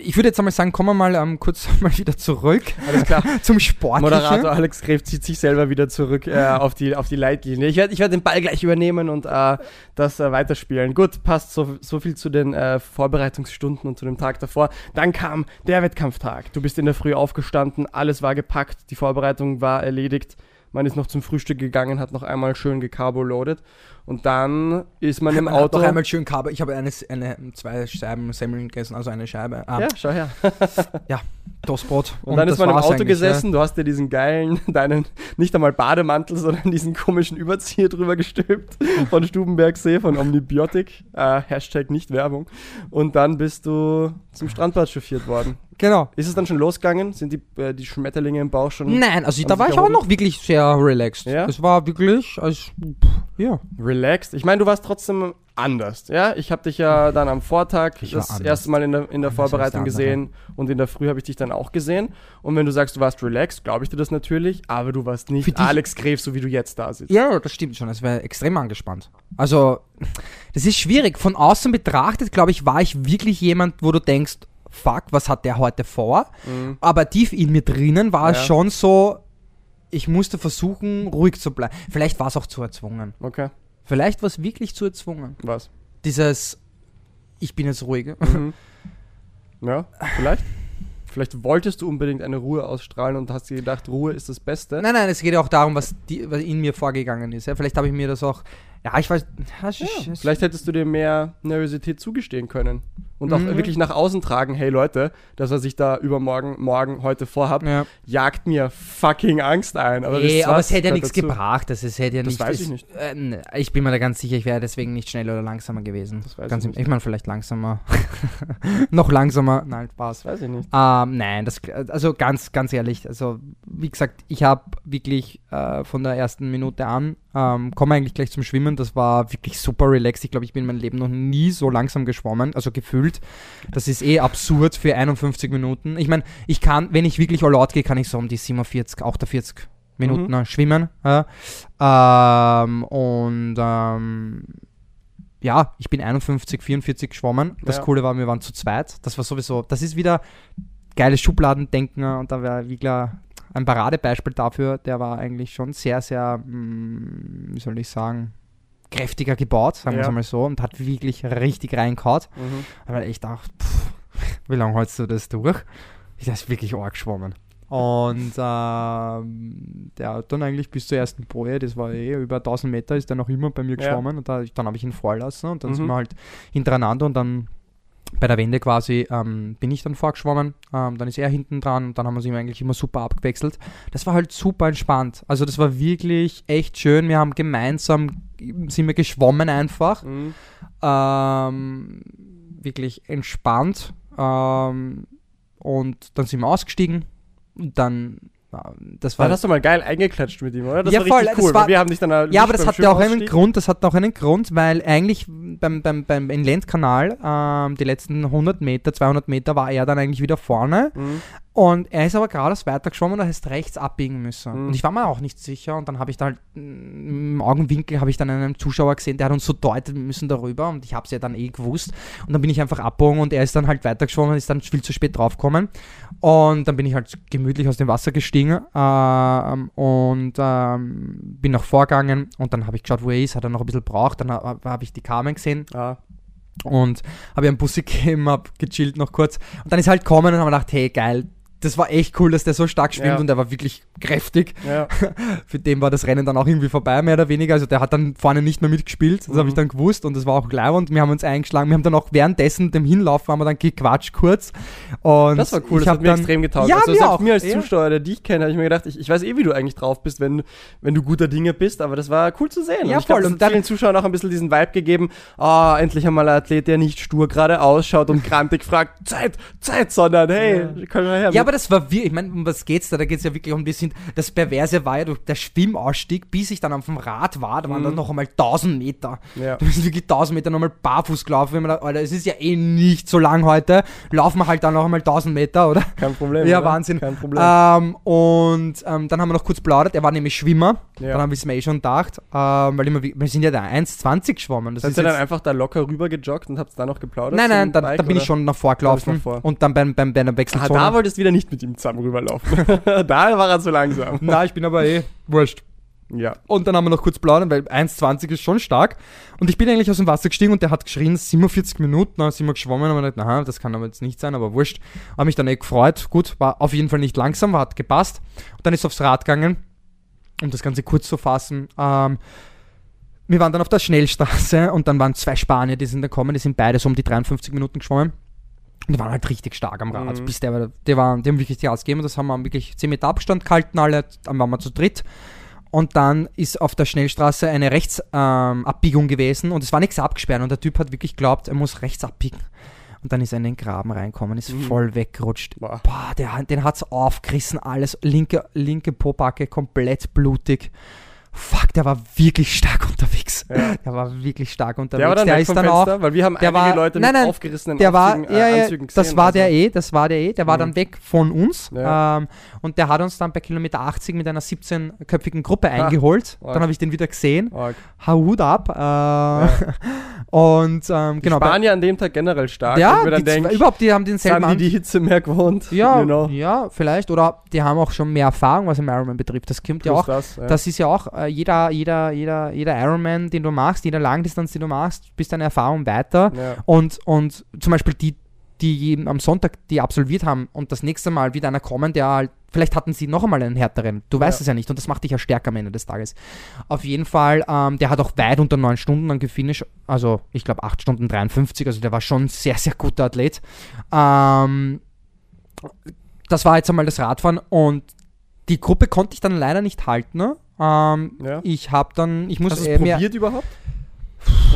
Ich würde jetzt einmal sagen, kommen wir mal ähm, kurz mal wieder zurück Alles klar. zum Sportlichen. Moderator Alex Gref zieht sich selber wieder zurück äh, auf, die, auf die Leitlinie. Ich werde ich werd den Ball gleich übernehmen und äh, das äh, weiterspielen. Gut, passt so, so viel zu den äh, Vorbereitungsstunden und zu dem Tag davor. Dann kam der Wettkampftag. Du bist in der Früh aufgestanden, alles war gepackt, die Vorbereitung war erledigt. Man ist noch zum Frühstück gegangen, hat noch einmal schön gecarbo-loaded und dann ist man im Man Auto. noch einmal schön Kabel. Ich habe eine, eine, zwei Scheiben Semmeln gegessen, also eine Scheibe. Ah, ja, schau her. ja, Toastbrot. Und, dann das ist man im Auto gesessen, du hast dir diesen geilen, deinen, nicht einmal Bademantel, sondern diesen komischen Überzieher drüber gestülpt von Stubenbergsee, von Omnibiotic, äh, Hashtag nicht Werbung. Und dann bist du zum Strandbad chauffiert worden. Genau. Ist es dann schon losgegangen? Sind die, äh, die Schmetterlinge im Bauch schon Nein, also da war ich auch noch wirklich sehr relaxed. Ja? Es war wirklich, also, ja. relaxed? Ich meine, du warst trotzdem anders, ja? Ich habe dich ja dann am Vortag Ich das erste Mal in der, in der Anders Vorbereitung gesehen und in der Früh habe ich dich dann auch gesehen. Und wenn du sagst, du warst relaxed, glaube ich dir das natürlich, aber du warst nicht Alex Gref, so wie du jetzt da sitzt. Ja, das stimmt schon. Es war extrem angespannt. Also, das ist schwierig. Von außen betrachtet, glaube ich, war ich wirklich jemand, wo du denkst, fuck, was hat der heute vor? Mhm. Aber tief in mir drinnen war es Ja. schon so, ich musste versuchen, ruhig zu bleiben. Vielleicht war es auch zu erzwungen. Okay, Vielleicht war es wirklich zu erzwungen. was? Dieses, ich bin jetzt ruhig. Mhm. Ja, vielleicht. Vielleicht wolltest du unbedingt eine Ruhe ausstrahlen und hast dir gedacht, Ruhe ist das Beste. Nein, nein, es geht ja auch darum, was, die, was in mir vorgegangen ist. Ja? Vielleicht habe ich mir das auch, ja, ich weiß, ja, es es- Vielleicht hättest du dir mehr Nervosität zugestehen können. Und auch Mhm. wirklich nach außen tragen, hey Leute, das, was ich da übermorgen, morgen, heute vorhab, ja. jagt mir fucking Angst ein. Aber, Nee, aber es hätte ja nichts dazu. gebracht. Das, es hätte ja Das nicht, weiß ich nicht. Äh, ich bin mir da ganz sicher, ich wäre deswegen nicht schneller oder langsamer gewesen. Das weiß ganz ich nicht. ich meine, vielleicht langsamer. Noch langsamer. Nein, Spaß. Weiß ich nicht. Ähm, nein, das, also ganz, ganz ehrlich, also wie gesagt, ich habe wirklich äh, von der ersten Minute an Ähm, komme eigentlich gleich zum Schwimmen. Das war wirklich super relaxed. Ich glaube, ich bin in meinem Leben noch nie so langsam geschwommen, also gefühlt. Das ist eh absurd für 51 Minuten. Ich meine, ich kann, wenn ich wirklich all out gehe, kann ich so um die 47, 48 Minuten Mhm. schwimmen. Ja. Ähm, und ähm, ja, ich bin 51, 44 geschwommen. Das Ja. Coole war, wir waren zu zweit. Das war sowieso, das ist wieder geiles Schubladendenken und da wäre Wiegler ein Paradebeispiel dafür. Der war eigentlich schon sehr, sehr, mm, wie soll ich sagen, kräftiger gebaut, sagen wir Ja. es mal so, und hat wirklich richtig reingehauen. Mhm. Aber ich dachte, pff, wie lange hältst du das durch? Ich ist wirklich arg geschwommen. Und ähm, der hat dann eigentlich bis zur ersten Boje, das war eh über 1000 Meter, ist er noch immer bei mir Ja. geschwommen und da, dann habe ich ihn vorlassen und dann Mhm. sind wir halt hintereinander und dann bei der Wende quasi ähm, bin ich dann vorgeschwommen, ähm, dann ist er hinten dran und dann haben wir uns eigentlich immer super abgewechselt. Das war halt super entspannt. Also das war wirklich echt schön. Wir haben gemeinsam, sind wir geschwommen einfach Mhm. ähm, wirklich entspannt. Ähm, und dann sind wir ausgestiegen. Und dann, das war. Dann hast du mal geil eingeklatscht mit ihm, oder? Das Ja, war voll, richtig das cool. war- wir haben dich dann ja, aber das beim hat ja auch einen. Grund, das hat auch einen Grund, weil eigentlich beim, beim, beim Inlandkanal, ähm, die letzten 100 Meter, 200 Meter war er dann eigentlich wieder vorne Mhm. Und er ist aber geradeaus weitergeschwommen und er heißt rechts abbiegen müssen. Mhm. Und ich war mir auch nicht sicher und dann habe ich da halt mm, im Augenwinkel habe ich dann einen Zuschauer gesehen, der hat uns so deutet, wir müssen darüber und ich habe es ja dann eh gewusst. Und dann bin ich einfach abgebogen und er ist dann halt weitergeschwommen und ist dann viel zu spät draufgekommen. Und dann bin ich halt gemütlich aus dem Wasser gestiegen ähm, und ähm, bin nach vorgegangen und dann habe ich geschaut, wo er ist, hat er noch ein bisschen braucht, dann habe hab ich die Carmen gesehen Ah, und habe ihr einen Bussi gegeben, habe gechillt noch kurz. Und dann ist er halt gekommen und haben gedacht, hey geil, das war echt cool, dass der so stark schwimmt Ja. und der war wirklich kräftig. ja. Für den war das Rennen dann auch irgendwie vorbei, mehr oder weniger. Also der hat dann vorne nicht mehr mitgespielt, das habe ich Mhm. dann gewusst und das war auch klar und wir haben uns eingeschlagen. Wir haben dann auch währenddessen dem Hinlaufen haben wir dann gequatscht kurz. Und Das war cool, ich das hat mir dann, extrem getaugt. Ja, also mir selbst auch. mir als Ja. Zuschauer, der dich kennt, habe ich mir gedacht, ich, ich weiß eh, wie du eigentlich drauf bist, wenn, wenn du guter Dinge bist, aber das war cool zu sehen. Ja, und ich voll. das Und hat dann- vielen Zuschauern auch ein bisschen diesen Vibe gegeben, ah, endlich einmal ein Athlet, der nicht stur gerade ausschaut und grantig fragt, Zeit, Zeit, sondern hey, können wir her. Ja, aber das war wir, ich meine, um was geht's da? Da geht's ja wirklich um, wir sind, das Perverse war ja durch der Schwimmausstieg, bis ich dann auf dem Rad war, da waren dann noch einmal 1000 Meter. Mhm. Ja. Du bist wirklich 1000 Meter nochmal barfuß gelaufen. Ich gedacht, Alter, es ist ja eh nicht so lang heute. Laufen wir halt dann noch einmal 1000 Meter, oder? kein Problem. Ja, oder? Wahnsinn. Kein Problem. Ähm, und ähm, dann haben wir noch kurz plaudert. Er war nämlich Schwimmer. Ja. Dann habe ich es mir eh schon gedacht. Ähm, weil immer, wir sind ja da 1,20 geschwommen. Das Seid ist ihr dann einfach da locker rüber gejoggt und habt dann noch geplaudert? nein, nein, dann, Bike, dann bin ich oder? schon nach vorgelaufen. Vor. Und dann beim, beim, bei der Ah, Wechselzone. da wolltest du wieder nicht mit ihm zusammen rüberlaufen. da war er zu langsam. Nein, ich bin aber eh wurscht. Ja. Und dann haben wir noch kurz plaudern, weil 1,20 ist schon stark. Und ich bin eigentlich aus dem Wasser gestiegen und der hat geschrien, 47 Minuten, dann sind wir geschwommen und gedacht, na, das kann aber jetzt nicht sein, aber wurscht. Habe mich dann eh gefreut. Gut, war auf jeden Fall nicht langsam, hat gepasst. Und dann ist aufs Rad gegangen, um das Ganze kurz zu fassen. Ähm, wir waren dann auf der Schnellstraße und dann waren zwei Spanier, die sind da gekommen, die sind beide so um die 53 Minuten geschwommen. Und die waren halt richtig stark am Rad. Mhm. Bis der, die, waren, die haben wirklich die Gas gegeben. Das haben wir wirklich 10 Meter Abstand gehalten, alle. Dann waren wir zu dritt. Und dann ist auf der Schnellstraße eine Rechtsabbiegung ähm, gewesen und es war nichts abgesperrt und der Typ hat wirklich geglaubt, er muss rechts abbiegen. Und dann ist er in den Graben reinkommen, ist Mhm. voll weggerutscht. Boah. Der, den hat's aufgerissen, alles. Linke, linke Pobacke komplett blutig. Fuck, der war wirklich stark unterwegs. Ja. Der war wirklich stark unterwegs. Der war dann weg ist dann Fenster, auch, weil wir haben der einige war- Leute nein, mit nein, aufgerissenen der war, Aufzügen, ja, äh, ja, Anzügen das gesehen, war also- der eh, das war der eh, der war Mhm. dann weg von uns Ja. ähm, und der hat uns dann bei Kilometer 80 mit einer 17-köpfigen Gruppe eingeholt. arg. Dann habe ich den wieder gesehen. Arg. Hut ab. Äh, Und ähm, Die genau. Spanier an dem Tag generell stark. ja, die, zwei- überhaupt, die haben denselben haben die die Hitze mehr gewohnt? Ja, you know. ja, vielleicht. Oder die haben auch schon mehr Erfahrung, was im Ironman betrifft. Das kommt ja Plus auch. das, ja. Das ist ja auch äh, jeder, jeder, jeder, jeder Ironman, den du machst, jede Langdistanz, die du machst, bist deine Erfahrung weiter. ja. Und, und zum Beispiel die, die am Sonntag die absolviert haben und das nächste Mal wieder einer kommen, der halt, vielleicht hatten sie noch einmal einen härteren. Du weißt Ja. es ja nicht und das macht dich ja stärker am Ende des Tages. Auf jeden Fall, ähm, der hat auch weit unter neun Stunden dann gefinisht, also ich glaube 8 Stunden 53, also der war schon ein sehr, sehr guter Athlet. Ähm, das war jetzt einmal das Radfahren und die Gruppe konnte ich dann leider nicht halten. Ne? Ähm, Ja. Ich habe dann, ich muss Hast äh, probiert überhaupt?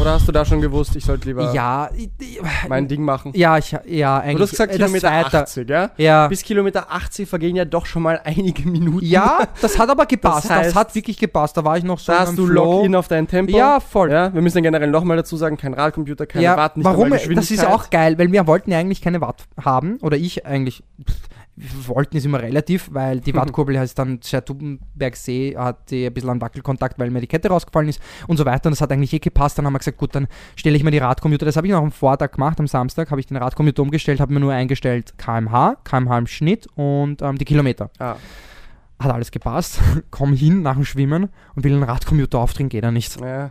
Oder hast du da schon gewusst, ich sollte lieber Ja, ich- ich- mein Ding machen? ja, ich, ja, eigentlich. Du hast gesagt äh, das Kilometer Zweite. 80, ja? Ja. Bis Kilometer 80 vergehen ja doch schon mal einige Minuten. Ja, das hat aber gepasst. Das, heißt, hat wirklich gepasst. Da war ich noch so Da hast du Flow. Login auf dein Tempo. Ja, voll. Ja, wir müssen ja generell nochmal dazu sagen, kein Radcomputer, keine ja, Watt, nicht warum? Das ist auch geil, weil wir wollten ja eigentlich keine Watt haben. Oder ich eigentlich. pff, wollten ist immer relativ, weil die Wattkurbel heißt dann Schertubenbergsee hat die ein bisschen einen Wackelkontakt, weil mir die Kette rausgefallen ist und so weiter. Und das hat eigentlich eh gepasst. Dann haben wir gesagt, gut, dann stelle ich mir die Radcomputer. Das habe ich noch am Vortag gemacht, am Samstag habe ich den Radcomputer umgestellt, habe mir nur eingestellt kmh, kmh im Schnitt und ähm, die Kilometer. Ah, Hat alles gepasst. Komm hin nach dem Schwimmen und will den Radcomputer aufdrehen, geht er nicht. ja.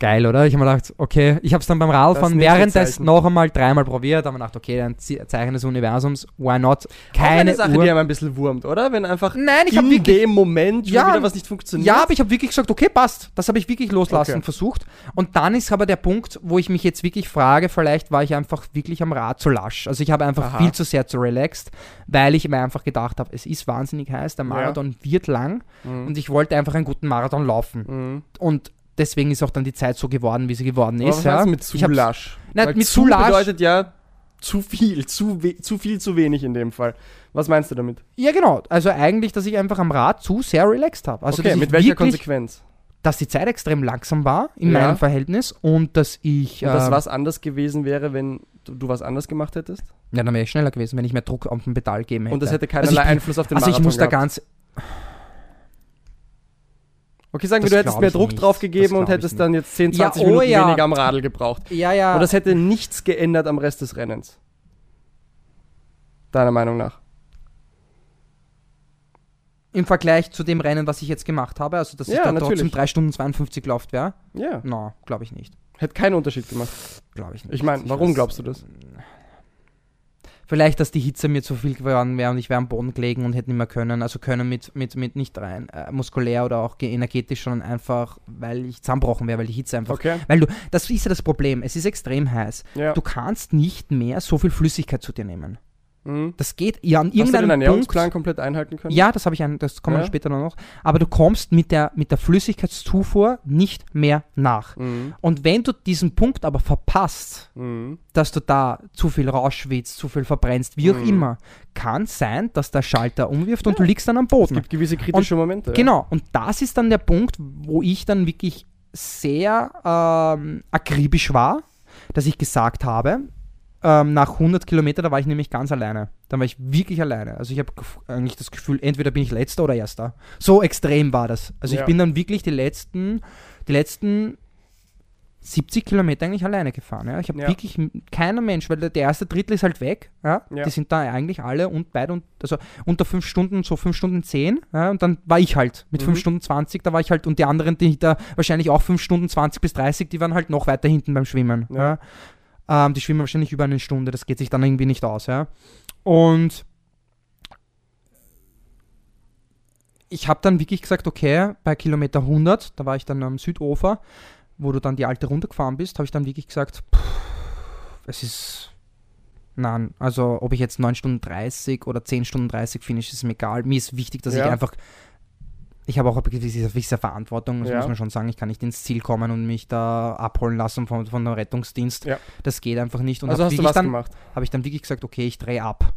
Geil, oder? Ich habe mir gedacht, okay, ich habe es dann beim Radfahren währenddessen noch einmal dreimal probiert, aber mir gedacht, okay, ein Ze- Zeichen des Universums, why not? Auch Keine eine Sache, Uhr. die einem ein bisschen wurmt, oder? Wenn einfach Nein, ich in habe wirklich, dem Moment schon Ja, wieder was nicht funktioniert. ja, aber ich habe wirklich gesagt, okay, passt. Das habe ich wirklich loslassen Okay. versucht. Und dann ist aber der Punkt, wo ich mich jetzt wirklich frage, vielleicht war ich einfach wirklich am Rad zu lasch. Also ich habe einfach Aha. viel zu sehr zu relaxed, weil ich mir einfach gedacht habe, es ist wahnsinnig heiß, der Marathon wird lang Mhm. und ich wollte einfach einen guten Marathon laufen. Mhm. Und deswegen ist auch dann die Zeit so geworden, wie sie geworden Aber ist. was ja. du mit zu Ich lasch? Nein, mit zu zu lasch- bedeutet ja zu viel, zu, zu viel, zu wenig in dem Fall. Was meinst du damit? Ja, genau. Also eigentlich, dass ich einfach am Rad zu sehr relaxed habe. Also okay, dass mit ich welcher Konsequenz? dass die Zeit extrem langsam war in Ja. meinem Verhältnis und dass ich. Und das ähm, was anders gewesen wäre, wenn du, du was anders gemacht hättest? Ja, dann wäre ich schneller gewesen, wenn ich mehr Druck auf den Pedal geben hätte. Und das hätte also keinerlei ich, bin- Einfluss auf den Also ich Marathon muss da ganz. Okay, sagen wir, das du hättest mehr ich Druck nicht. drauf gegeben und ich hättest dann jetzt 10, Ja, 20 oh Minuten ja. weniger am Radl gebraucht. Ja, ja. Und das hätte nichts geändert am Rest des Rennens. Deiner Meinung nach. Im Vergleich zu dem Rennen, was ich jetzt gemacht habe, also dass ich Ja, da natürlich. trotzdem 3 Stunden 52 läuft wäre. Ja, No, glaube ich nicht. hätte keinen Unterschied gemacht. Glaube ich nicht. Ich meine, warum glaubst du das? Vielleicht, dass die Hitze mir zu viel geworden wäre und ich wäre am Boden gelegen und hätte nicht mehr können. Also können mit, mit, mit nicht rein äh, muskulär oder auch ge- energetisch, sondern einfach, weil ich zusammenbrochen wäre, weil die Hitze einfach. Okay. Weil du, das ist ja das Problem. Es ist extrem heiß. Ja. Du kannst nicht mehr so viel Flüssigkeit zu dir nehmen. Mhm. Das geht ja an Hast du den irgendeinem Ernährungsplan Punkt. komplett einhalten können? Ja, das habe ich ein, das kommen wir Ja. später noch. Aber du kommst mit der, mit der Flüssigkeitszufuhr nicht mehr nach. Mhm. Und wenn du diesen Punkt aber verpasst, Mhm. dass du da zu viel rausschwitzt, zu viel verbrennst, wie auch Mhm. immer, kann sein, dass der Schalter umwirft und Ja. du liegst dann am Es Boden. gibt gewisse kritische Momente. ja. Genau, und das ist dann der Punkt, wo ich dann wirklich sehr ähm, akribisch war, dass ich gesagt habe, ähm, nach 100 Kilometern, da war ich nämlich ganz alleine. Dann war ich wirklich alleine. Also ich habe eigentlich das Gefühl, entweder bin ich letzter oder erster. So extrem war das. Also Ja. ich bin dann wirklich die letzten, die letzten 70 Kilometer eigentlich alleine gefahren. Ja. Ich habe Ja. wirklich keiner Mensch, weil der, der erste Drittel ist halt weg. Ja. Ja. Die sind da eigentlich alle und beide und also unter 5 Stunden, so 5 Stunden 10. Ja. Und dann war ich halt mit Mhm. 5 Stunden 20, da war ich halt und die anderen, die da wahrscheinlich auch 5 Stunden 20 bis 30, die waren halt noch weiter hinten beim Schwimmen. Ja. Ähm, die schwimmen wahrscheinlich über eine Stunde, das geht sich dann irgendwie nicht aus. Ja. Und ich habe dann wirklich gesagt, okay, bei Kilometer 100, da war ich dann am Südufer, wo du dann die alte Runde gefahren bist, habe ich dann wirklich gesagt, pff, es ist, nein, also ob ich jetzt 9 Stunden 30 oder 10 Stunden 30 finish, ist mir egal. Mir ist wichtig, dass Ja. ich einfach, ich habe auch eine gewisse, Verantwortung, das Ja. muss man schon sagen. Ich kann nicht ins Ziel kommen und mich da abholen lassen von, von dem Rettungsdienst. Ja. Das geht einfach nicht. Und Also hast du was dann, gemacht? habe ich dann wirklich gesagt, okay, ich drehe ab.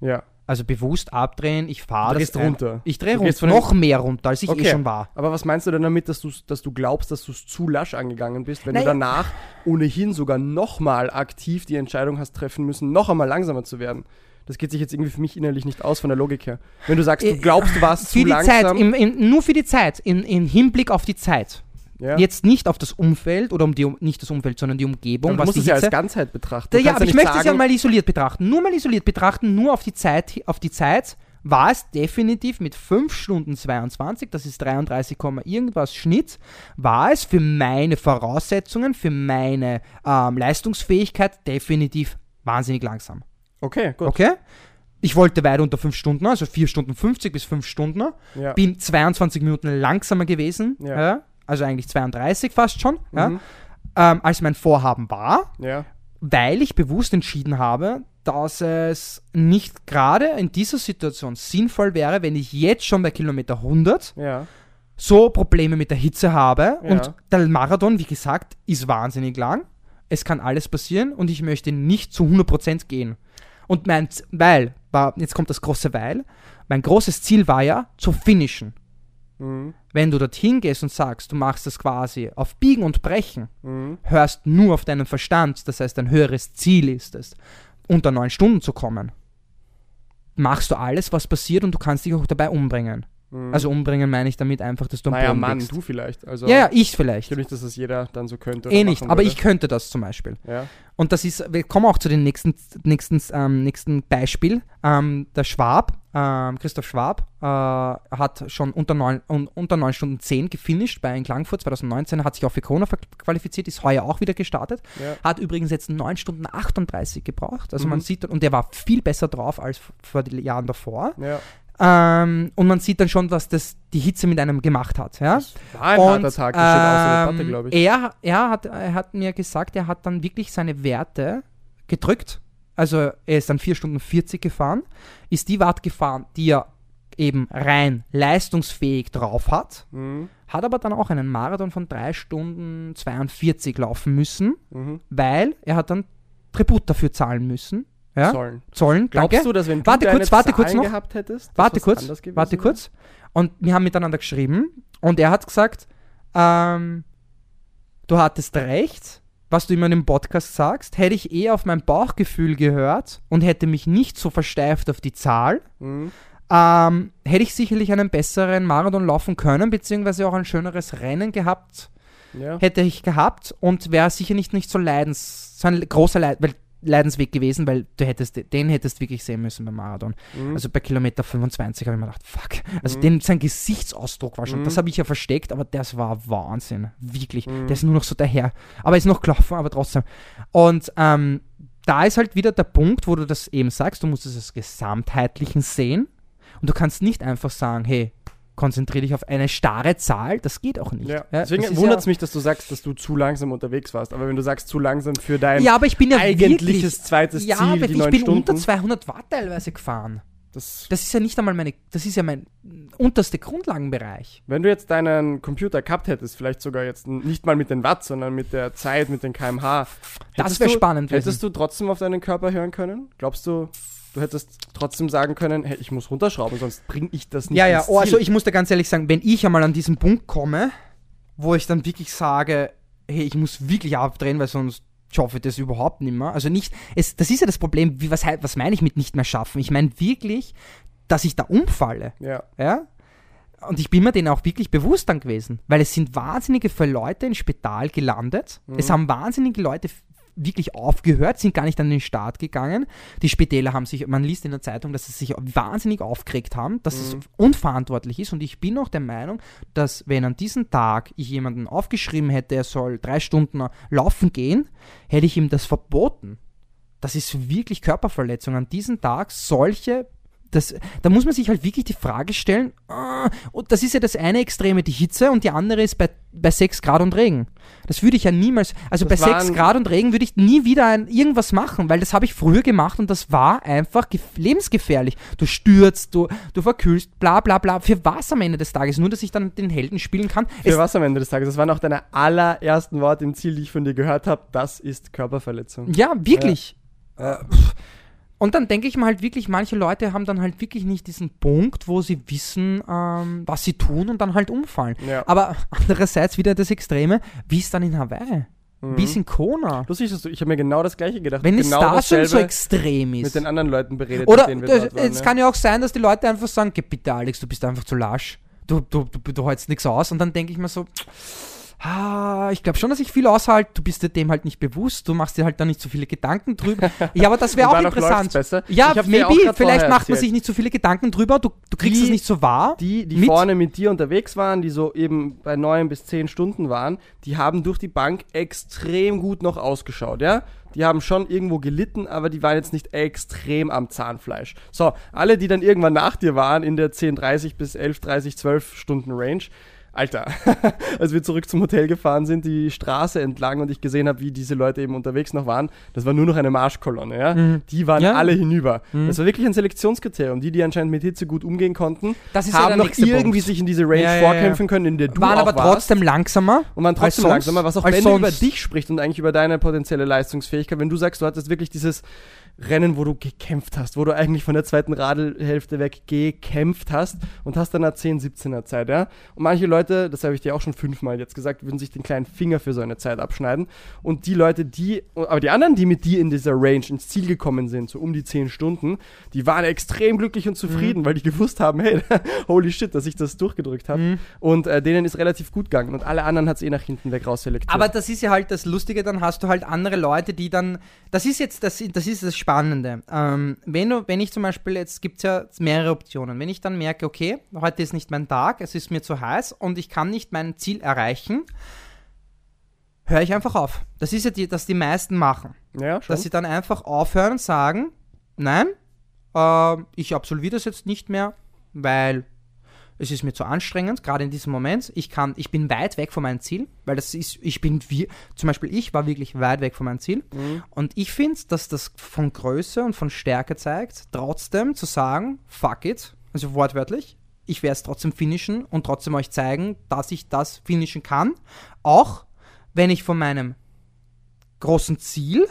Ja. Also bewusst abdrehen, ich fahre das ein- runter. Ich drehe runter, noch mehr runter, als ich Okay. eh schon war. Aber was meinst du denn damit, dass du, dass du glaubst, dass du es zu lasch angegangen bist, wenn Naja. du danach ohnehin sogar nochmal aktiv die Entscheidung hast treffen müssen, noch einmal langsamer zu werden? Das geht sich jetzt irgendwie für mich innerlich nicht aus von der Logik her. Wenn du sagst, du Äh, glaubst, du warst Für zu die langsam. Zeit, im, im, nur für die Zeit, in, im Hinblick auf die Zeit. ja. Jetzt nicht auf das Umfeld oder um die, nicht das Umfeld, sondern die Umgebung. du was musst es ja als Ganzheit betrachten. Du ja, aber ich nicht möchte es ja sagen, mal isoliert betrachten. Nur mal isoliert betrachten, nur auf die Zeit, auf die Zeit war es definitiv mit 5 Stunden 22, das ist 33, Komma irgendwas Schnitt, war es für meine Voraussetzungen, für meine ähm, Leistungsfähigkeit definitiv wahnsinnig langsam. Okay, gut. Okay? Ich wollte weit unter 5 Stunden, also 4 Stunden 50 bis 5 Stunden. Ja. Bin 22 Minuten langsamer gewesen, Ja. ja. also eigentlich 32 fast schon, Mhm. ähm, als mein Vorhaben war weil ich bewusst entschieden habe, dass es nicht gerade in dieser Situation sinnvoll wäre, wenn ich jetzt schon bei Kilometer 100 Ja. so Probleme mit der Hitze habe und der Marathon, wie gesagt, ist wahnsinnig lang. Es kann alles passieren und ich möchte nicht zu 100% gehen. Und mein, weil, war, jetzt kommt das große Weil, mein großes Ziel war ja, zu finishen. Mhm. Wenn du dorthin gehst und sagst, du machst das quasi auf Biegen und Brechen, Mhm. hörst nur auf deinen Verstand, das heißt, ein höheres Ziel ist es, unter neun Stunden zu kommen, machst du alles, was passiert und du kannst dich auch dabei umbringen. Mhm. Also umbringen meine ich damit einfach, dass du am naja, Boden Mann, liegst. du vielleicht. Also, Ja, ja, ich Ich vielleicht. glaube nicht, dass das jeder dann so könnte. Eh nicht, aber würde. ich könnte das zum Beispiel. Ja. Und das ist, wir kommen auch zu dem nächsten, nächsten, ähm, nächsten Beispiel. Ähm, der Schwab, ähm, Christoph Schwab, äh, hat schon unter 9, un, unter 9 Stunden 10 gefinisht bei in Klangfurt 2019, hat sich auch für Corona qualifiziert, ist heuer auch wieder gestartet. Ja. Hat übrigens jetzt 9 Stunden 38 gebraucht. Also Mhm. man sieht, und der war viel besser drauf als vor den Jahren davor. ja. Ähm, und man sieht dann schon, was das die Hitze mit einem gemacht hat. Ja? War ein Und, harter Tag, das der Platte, ähm, glaube ich. Er, er, hat, er hat mir gesagt, er hat dann wirklich seine Werte gedrückt. Also er ist dann 4 Stunden 40 gefahren, ist die Watt gefahren, die er eben rein leistungsfähig drauf hat, Mhm. hat aber dann auch einen Marathon von 3 Stunden 42 laufen müssen, Mhm. weil er hat dann Tribut dafür zahlen müssen. Ja? Sollen. Zollen, Glaubst danke. du, dass wenn du Warte deine kurz, warte kurz Zahlen noch. gehabt hättest, Warte kurz, warte wäre? kurz. Und wir haben miteinander geschrieben und er hat gesagt, ähm, du hattest recht, was du immer in dem Podcast sagst, hätte ich eher auf mein Bauchgefühl gehört und hätte mich nicht so versteift auf die Zahl, Mhm. ähm, hätte ich sicherlich einen besseren Marathon laufen können, beziehungsweise auch ein schöneres Rennen gehabt, Ja. hätte ich gehabt und wäre sicher nicht, nicht so leidens, so ein großer Leid, weil, Leidensweg gewesen, weil du hättest, den hättest wirklich sehen müssen beim Marathon. Mhm. Also bei Kilometer 25 habe ich mir gedacht, fuck. Also Mhm. den, sein Gesichtsausdruck war schon, Mhm. das habe ich ja versteckt, aber das war Wahnsinn. Wirklich. Mhm. Der ist nur noch so daher. Aber ist noch gelaufen, aber trotzdem. Und ähm, da ist halt wieder der Punkt, wo du das eben sagst, du musst es als Gesamtheitlichen sehen. Und du kannst nicht einfach sagen, hey, konzentriere dich auf eine starre Zahl, das geht auch nicht. Ja. Deswegen wundert es ja, mich, dass du sagst, dass du zu langsam unterwegs warst. Aber wenn du sagst, zu langsam für dein ja, aber ich bin ja eigentliches wirklich, zweites ja, Ziel, aber die ich bin Stunden, unter 200 Watt teilweise gefahren. das, Das ist ja nicht einmal meine, das ist ja mein unterste Grundlagenbereich. wenn du jetzt deinen Computer gehabt hättest, vielleicht sogar jetzt nicht mal mit den Watt, sondern mit der Zeit, mit den kmh, Das wäre spannend. Hättest du trotzdem auf deinen Körper hören können? Glaubst du, du hättest trotzdem sagen können, hey, ich muss runterschrauben, sonst bringe ich das nicht Ja, ja, oh, also ich muss dir ganz ehrlich sagen, wenn ich einmal an diesen Punkt komme, wo ich dann wirklich sage, hey, ich muss wirklich abdrehen, weil sonst schaffe ich das überhaupt nicht mehr. Also nicht, es, das ist ja das Problem, wie, was, was meine ich mit nicht mehr schaffen? Ich meine wirklich, dass ich da umfalle, Ja, ja. Und ich bin mir denen auch wirklich bewusst dann gewesen, weil es sind wahnsinnige viele Leute ins Spital gelandet. Mhm. Es haben wahnsinnige Leute wirklich aufgehört, sind gar nicht an den Start gegangen. Die Spitäler haben sich, man liest in der Zeitung, dass sie sich wahnsinnig aufgeregt haben, dass es unverantwortlich ist. Und ich bin auch der Meinung, dass wenn an diesem Tag ich jemanden aufgeschrieben hätte, er soll drei Stunden laufen gehen, hätte ich ihm das verboten. Das ist wirklich Körperverletzung. An diesem Tag solche das, da muss man sich halt wirklich die Frage stellen, ah, und das ist ja das eine Extreme, die Hitze, und die andere ist bei, bei 6 Grad und Regen. Das würde ich ja niemals, also Das bei 6 waren- Grad und Regen würde ich nie wieder ein, irgendwas machen, weil das habe ich früher gemacht und das war einfach gef- lebensgefährlich. Du stürzt, du, du verkühlst, bla bla bla. Für was am Ende des Tages? Nur, dass ich dann den Helden spielen kann. für Es, was am Ende des Tages? Das waren auch deine allerersten Worte im Ziel, die ich von dir gehört habe. Das ist Körperverletzung. ja, wirklich. Ja. Äh. Und dann denke ich mir halt wirklich, manche Leute haben dann halt wirklich nicht diesen Punkt, wo sie wissen, ähm, was sie tun und dann halt umfallen. Ja. Aber andererseits wieder das Extreme, wie ist dann in Hawaii? Wie ist in Kona? Lustig, dass du, ich habe mir genau das gleiche gedacht. Wenn es genau da schon so extrem ist. mit den anderen Leuten beredet, Oder mit denen wir das- dort waren. es ja. kann ja auch sein, dass die Leute einfach sagen, geh bitte Alex, du bist einfach zu lasch. Du, du, du, du hältst nichts aus. Und dann denke ich mir so, ah, ich glaube schon, dass ich viel aushalte. Du bist dir dem halt nicht bewusst. Du machst dir halt da nicht so viele Gedanken drüber. Ja, aber das wäre auch interessant. Ja, maybe. Vielleicht macht man sich nicht so viele Gedanken drüber. Du, du kriegst Die- es nicht so wahr. Die, die Mit- vorne mit dir unterwegs waren, die so eben bei neun bis zehn Stunden waren, die haben durch die Bank extrem gut noch ausgeschaut, ja? Die haben schon irgendwo gelitten, aber die waren jetzt nicht extrem am Zahnfleisch. So, alle, die dann irgendwann nach dir waren, in der 10.30 bis 11.30, 12 Stunden Range, Alter, als wir zurück zum Hotel gefahren sind, die Straße entlang und ich gesehen habe, wie diese Leute eben unterwegs noch waren, das war nur noch eine Marschkolonne, ja. Mhm. Die waren Ja. alle hinüber. Mhm. Das war wirklich ein Selektionskriterium. Die, die anscheinend mit Hitze gut umgehen konnten, Das ist ja haben der noch irgendwie Punkt. sich in diese Range Ja, ja, ja. vorkämpfen können, in der du waren aber warst. trotzdem langsamer. Und man trotzdem sonst- langsamer, was auch Ben über dich spricht und eigentlich über deine potenzielle Leistungsfähigkeit. Wenn du sagst, du hattest wirklich dieses Rennen, wo du gekämpft hast, wo du eigentlich von der zweiten Radelhälfte weg gekämpft hast und hast dann eine 10, 17er Zeit, ja. Und manche Leute, das habe ich dir auch schon fünfmal jetzt gesagt, würden sich den kleinen Finger für so eine Zeit abschneiden. Und die Leute, die, aber die anderen, die mit dir in dieser Range ins Ziel gekommen sind, so um die 10 Stunden, die waren extrem glücklich und Mhm. zufrieden, weil die gewusst haben, hey, holy shit, dass ich das durchgedrückt habe. Mhm. Und äh, denen ist relativ gut gegangen. Und alle anderen hat es eh nach hinten weg rausselektiert. Aber das ist ja halt das Lustige, dann hast du halt andere Leute, die dann, das ist jetzt, das, das ist das Spannende. Ähm, wenn, du, wenn ich zum Beispiel, jetzt gibt es ja mehrere Optionen, wenn ich dann merke, okay, heute ist nicht mein Tag, es ist mir zu heiß und ich kann nicht mein Ziel erreichen, höre ich einfach auf. Das ist ja die, das die meisten machen. ja. Dass sie dann einfach aufhören und sagen, nein, äh, ich absolviere das jetzt nicht mehr, weil es ist mir zu anstrengend, gerade in diesem Moment. Ich kann, ich bin weit weg von meinem Ziel, weil das ist, ich bin wie, zum Beispiel ich war wirklich weit weg von meinem Ziel. Und ich finde, dass das von Größe und von Stärke zeigt, trotzdem zu sagen, fuck it, also wortwörtlich, ich werde es trotzdem finishen und trotzdem euch zeigen, dass ich das finishen kann. Auch wenn ich von meinem großen Ziel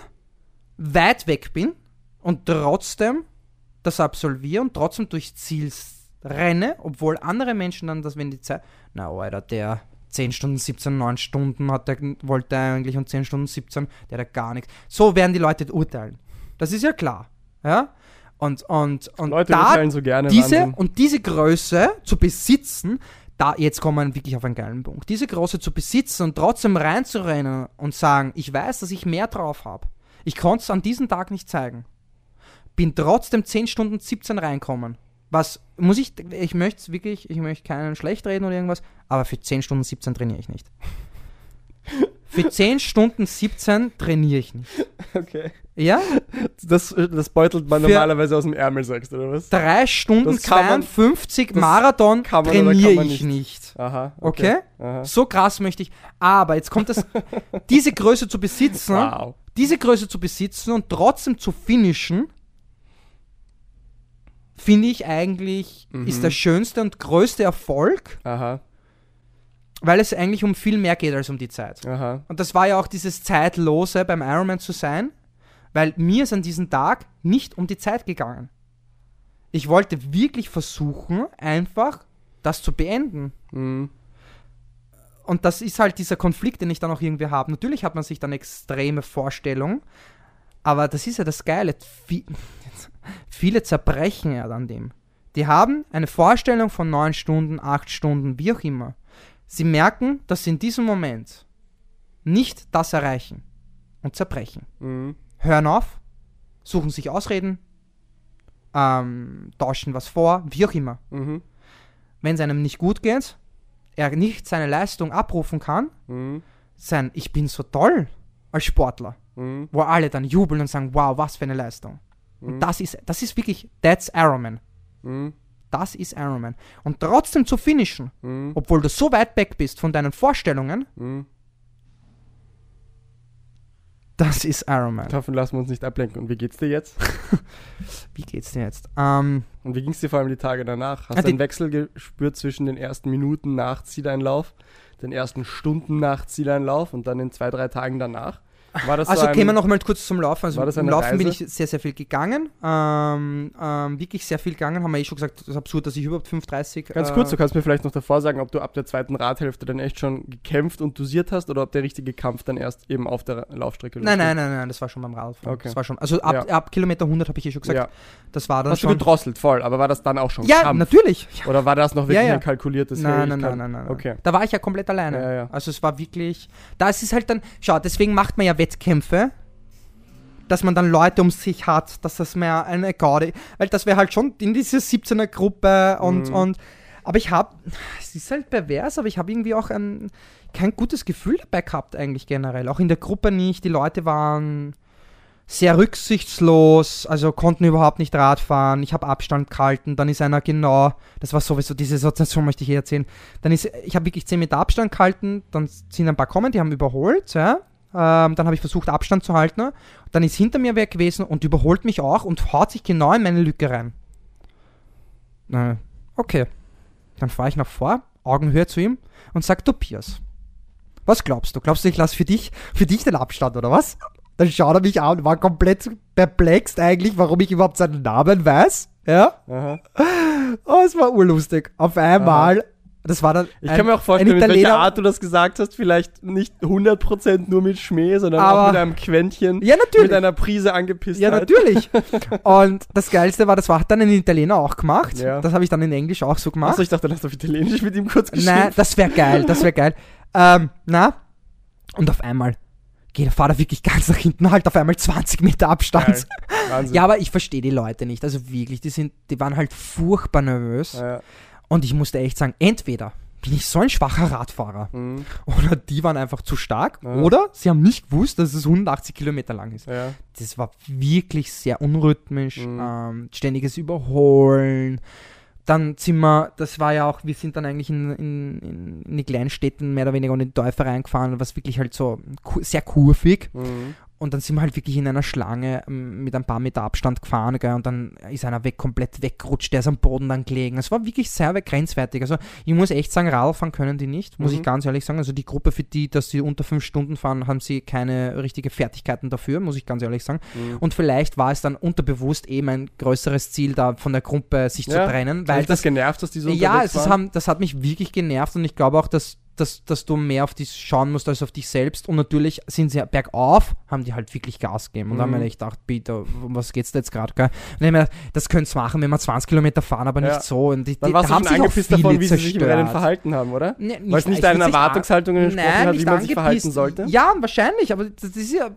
weit weg bin und trotzdem das absolviere und trotzdem durchs Ziel renne, obwohl andere Menschen dann das, wenn die Zeit, na Alter, der 10 Stunden 17, 9 Stunden hat der, wollte er eigentlich und 10 Stunden 17, der hat gar nichts. So werden die Leute urteilen. Das ist ja klar. Ja? Und, und, und Leute da urteilen so gerne. diese Wahnsinn. und diese Größe zu besitzen, da jetzt kommen wir wirklich auf einen geilen Punkt. Diese Größe zu besitzen und trotzdem reinzurennen und sagen, ich weiß, dass ich mehr drauf habe. Ich konnte es an diesem Tag nicht zeigen. Bin trotzdem 10 Stunden 17 reinkommen. Was muss ich, ich möchte es wirklich, ich möchte keinen schlecht reden oder irgendwas, aber für 10 Stunden 17 trainiere ich nicht. Für 10 Stunden 17 trainiere ich nicht. Okay. Ja? Das, das beutelt man Für- normalerweise aus dem Ärmel, sagst du, oder was? Drei Stunden Das kann man- 52 das Marathon kann man kann trainiere ich nicht. Aha. Okay? Aha. So krass möchte ich. Aber jetzt kommt das, diese Größe zu besitzen, Wow. diese Größe zu besitzen und trotzdem zu finishen, finde ich eigentlich, Mhm. ist der schönste und größte Erfolg, Aha. weil es eigentlich um viel mehr geht als um die Zeit. Aha. Und das war ja auch dieses Zeitlose beim Ironman zu sein, weil mir ist an diesem Tag nicht um die Zeit gegangen. Ich wollte wirklich versuchen, einfach das zu beenden. Mhm. Und das ist halt dieser Konflikt, den ich dann auch irgendwie habe. Natürlich hat man sich dann extreme Vorstellungen, aber das ist ja das Geile. Vi- Viele zerbrechen ja an dem. Die haben eine Vorstellung von neun Stunden, acht Stunden, wie auch immer. Sie merken, dass sie in diesem Moment nicht das erreichen und zerbrechen. Mhm. Hören auf, suchen sich Ausreden, ähm, tauschen was vor, wie auch immer Mhm. wenn es einem nicht gut geht, er nicht seine Leistung abrufen kann, Mhm. sein Ich bin so toll als Sportler, Mhm. wo alle dann jubeln und sagen, wow, was für eine Leistung. Und das ist, das ist wirklich, that's Ironman. Mhm. Das ist Ironman. Und trotzdem zu finishen, Mhm. obwohl du so weit weg bist von deinen Vorstellungen, Mhm. das ist Ironman. Davon lassen wir uns nicht ablenken. Und wie geht's dir jetzt? Wie geht's dir jetzt? Ähm, Und wie ging's dir vor allem die Tage danach? Hast du einen Wechsel gespürt zwischen den ersten Minuten nach Zieleinlauf, den ersten Stunden nach Zieleinlauf und dann den zwei, drei Tagen danach? Also so ein, kämen wir noch mal kurz zum Laufen. Also im Laufen bin Reise? ich sehr, sehr viel gegangen. Ähm, ähm, wirklich sehr viel gegangen. Haben wir eh schon gesagt, das ist absurd, dass ich überhaupt 5,30. Ganz äh, kurz, du kannst mir vielleicht noch davor sagen, ob du ab der zweiten Radhälfte dann echt schon gekämpft und dosiert hast oder ob der richtige Kampf dann erst eben auf der Laufstrecke Nein, nein, nein, nein, das war schon beim Radfahren. Okay. Das war schon. Also ab, Ja. ab Kilometer 100 habe ich eh schon gesagt. Ja. Das war dann Hast du schon. gedrosselt, voll, aber war das dann auch schon Ja, Kampf? natürlich. Oder war das noch wirklich Ja, ja. ein kalkuliertes Nein, nein, nein, nein, nein. Okay. Da war ich ja komplett alleine. Ja, ja. Also es war wirklich. Da ist es halt dann. Schau, deswegen macht man ja Wettkämpfe. Dass man dann Leute um sich hat, dass das mehr eine Garde. Weil das wäre halt schon in dieser 17er Gruppe und. Mhm. und aber ich habe. Es ist halt pervers, aber ich habe irgendwie auch ein, kein gutes Gefühl dabei gehabt, eigentlich generell. Auch in der Gruppe nicht. Die Leute waren sehr rücksichtslos, also konnten überhaupt nicht Rad fahren. Ich habe Abstand gehalten, dann ist einer genau, das war sowieso, diese Situation möchte ich hier erzählen. Dann ist, ich habe wirklich 10 Meter Abstand gehalten, dann sind ein paar kommen, die haben überholt, ja. Ähm, dann habe ich versucht, Abstand zu halten. Dann ist hinter mir wer gewesen und überholt mich auch und haut sich genau in meine Lücke rein. Äh, okay. Dann fahre ich nach vor, Augenhöhe zu ihm und sage, Tobias, was glaubst du? Glaubst du, ich lasse für dich, für dich den Abstand, oder was? Dann schaut er mich an, war komplett perplex eigentlich, warum ich überhaupt seinen Namen weiß. Ja? Aha. Oh, es war urlustig. Auf einmal, das war dann. Ich ein- kann mir auch vorstellen, mit welcher Art du das gesagt hast. Vielleicht nicht 100% nur mit Schmäh, sondern auch Aber- mit einem Quäntchen. Ja, natürlich. Mit einer Prise angepisst. Ja, natürlich. Und das Geilste war, das war, hat dann ein Italiener auch gemacht. Ja. Das habe ich dann in Englisch auch so gemacht. Achso, ich dachte, du hast auf Italienisch mit ihm kurz geschrieben. Nein, das wäre geil, das wäre geil. Ähm, na? Und auf einmal geht, fahrt er wirklich ganz nach hinten, halt auf einmal 20 Meter Abstand. Ja, aber ich verstehe die Leute nicht. Also wirklich, die sind, die waren halt furchtbar nervös. Ja. Und ich musste echt sagen, entweder bin ich so ein schwacher Radfahrer Mhm. oder die waren einfach zu stark Ja. oder sie haben nicht gewusst, dass es 180 Kilometer lang ist. Ja. Das war wirklich sehr unrhythmisch, Mhm. ähm, ständiges Überholen. Dann sind wir, das war ja auch, wir sind dann eigentlich in, in, in, in die kleinen Städten mehr oder weniger und in Dörfer reingefahren, was wirklich halt so sehr kurvig. Mhm. Und dann sind wir halt wirklich in einer Schlange ähm, mit ein paar Meter Abstand gefahren, gell, und dann ist einer weg, komplett weggerutscht, der ist am Boden dann gelegen. Es war wirklich sehr grenzwertig. Also ich muss echt sagen, Radfahren können die nicht, muss Mhm. ich ganz ehrlich sagen. Also die Gruppe, für die, dass sie unter fünf Stunden fahren, haben sie keine richtige Fertigkeiten dafür, muss ich ganz ehrlich sagen. Mhm. Und vielleicht war es dann unterbewusst eben ein größeres Ziel, da von der Gruppe sich Ja, zu trennen, Weil das das, genervt, dass die so ja, es waren? haben, das hat mich wirklich genervt und ich glaube auch, dass, dass, dass du mehr auf dich schauen musst als auf dich selbst. Und natürlich sind sie ja bergauf, haben die halt wirklich Gas gegeben. Und da haben Mhm. wir echt gedacht, bitte, um was geht's da jetzt gerade? Und ich hab mir gedacht, das könnt's machen, wenn wir 20 Kilometer fahren, aber Ja. nicht so. Und die, die, Dann warst da du haben schon angepisst davon, wie sie sich im zerstört. Rennen verhalten haben, oder? Nee, Weil es nicht ich deinen nicht Erwartungshaltungen entsprochen Nein, hat, wie nicht man sich verhalten sollte? Ja, wahrscheinlich, aber das ist ja.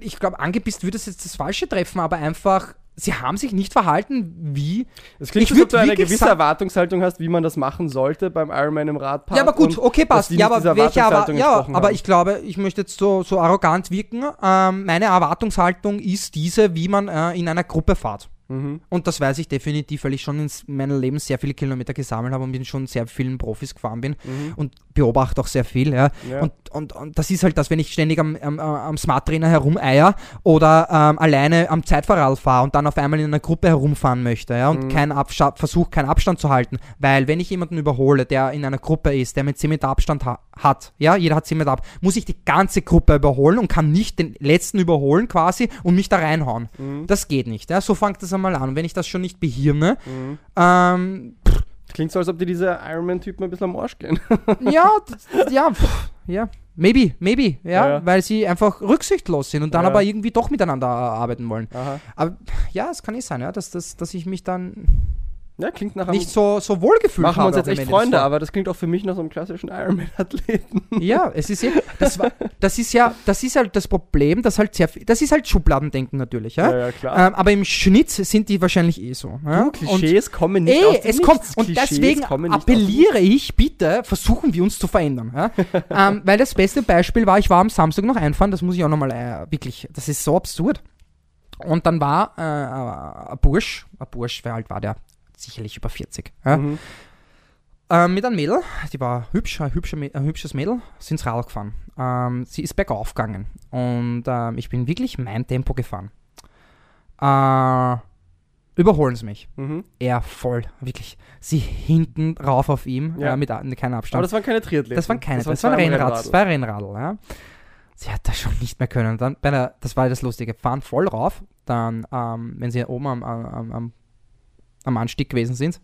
Ich glaube, angepisst würde es jetzt das Falsche treffen, aber einfach, sie haben sich nicht verhalten wie. Es klingt, als ob du eine gewisse Erwartungshaltung hast, wie man das machen sollte beim Ironman im Radpark. Ja, aber gut, okay, passt. Ja, aber welche Erwartungshaltung ja, aber haben. ich glaube, ich möchte jetzt so, so arrogant wirken. Ähm, meine Erwartungshaltung ist diese, wie man äh, in einer Gruppe fährt. Mhm. Und das weiß ich definitiv, weil ich schon in meinem Leben sehr viele Kilometer gesammelt habe und bin schon sehr vielen Profis gefahren bin Mhm. und beobachte auch sehr viel. Ja. Ja. Und, und, und das ist halt das, wenn ich ständig am, am, am Smart Trainer herumeier oder ähm, alleine am Zeitfahrrad fahre und dann auf einmal in einer Gruppe herumfahren möchte ja, und Mhm. keinen versuche, keinen Abstand zu halten. Weil wenn ich jemanden überhole, der in einer Gruppe ist, der mit 10 Meter Abstand ha hat, ja, jeder hat 10 Meter ab, muss ich die ganze Gruppe überholen und kann nicht den letzten überholen quasi und mich da reinhauen. Mhm. Das geht nicht. Ja. So fängt das einmal an. Und wenn ich das schon nicht behirne, Mhm. ähm, Klingt so, als ob dir diese Ironman-Typen ein bisschen am Arsch gehen. ja, ja, pff, ja. Maybe, maybe, ja, Ja, ja. weil sie einfach rücksichtslos sind und dann Ja. aber irgendwie doch miteinander arbeiten wollen. Aha. Aber ja, es kann nicht sein, ja, dass, dass, dass ich mich dann Ja, klingt nach einem... nicht so, so wohlgefühlt machen wir uns jetzt echt Freunde, aber das klingt auch für mich nach so einem klassischen Ironman-Athleten. Ja, es ist eh, das, war, das ist ja, das ist halt das Problem, dass halt sehr viel, das ist halt Schubladendenken natürlich, ja. ja, klar. Ähm, aber im Schnitt sind die wahrscheinlich eh so. Ja? Du, Klischees kommen nicht Ey, aus dem es kommt. Nichts. Und Klischees deswegen appelliere ich, bitte, versuchen wir uns zu verändern. Ja? ähm, weil das beste Beispiel war, ich war am Samstag noch einfahren, das muss ich auch nochmal äh, wirklich, das ist so absurd. Und dann war äh, ein Bursch, ein Bursch, wie alt war der? Sicherlich über 40. Ja? Mhm. Ähm, mit einem Mädel, die war hübsch, ein, hübscher, ein hübsches Mädel, sind ins Rad gefahren. Ähm, sie ist bergauf gegangen und ähm, ich bin wirklich mein Tempo gefahren. Äh, überholen sie mich. Mhm. Er voll, wirklich. Sie hinten rauf auf ihm, Ja. äh, mit keinem Aber Abstand. das waren keine Triathleten. Das waren keine, das, zwei war ein am Rennrad, das war ein Rennradl, ja. Sie hat das schon nicht mehr können. Dann bei der, das war das Lustige, fahren voll rauf, dann, ähm, wenn sie oben am, am, am, am Anstieg gewesen sind,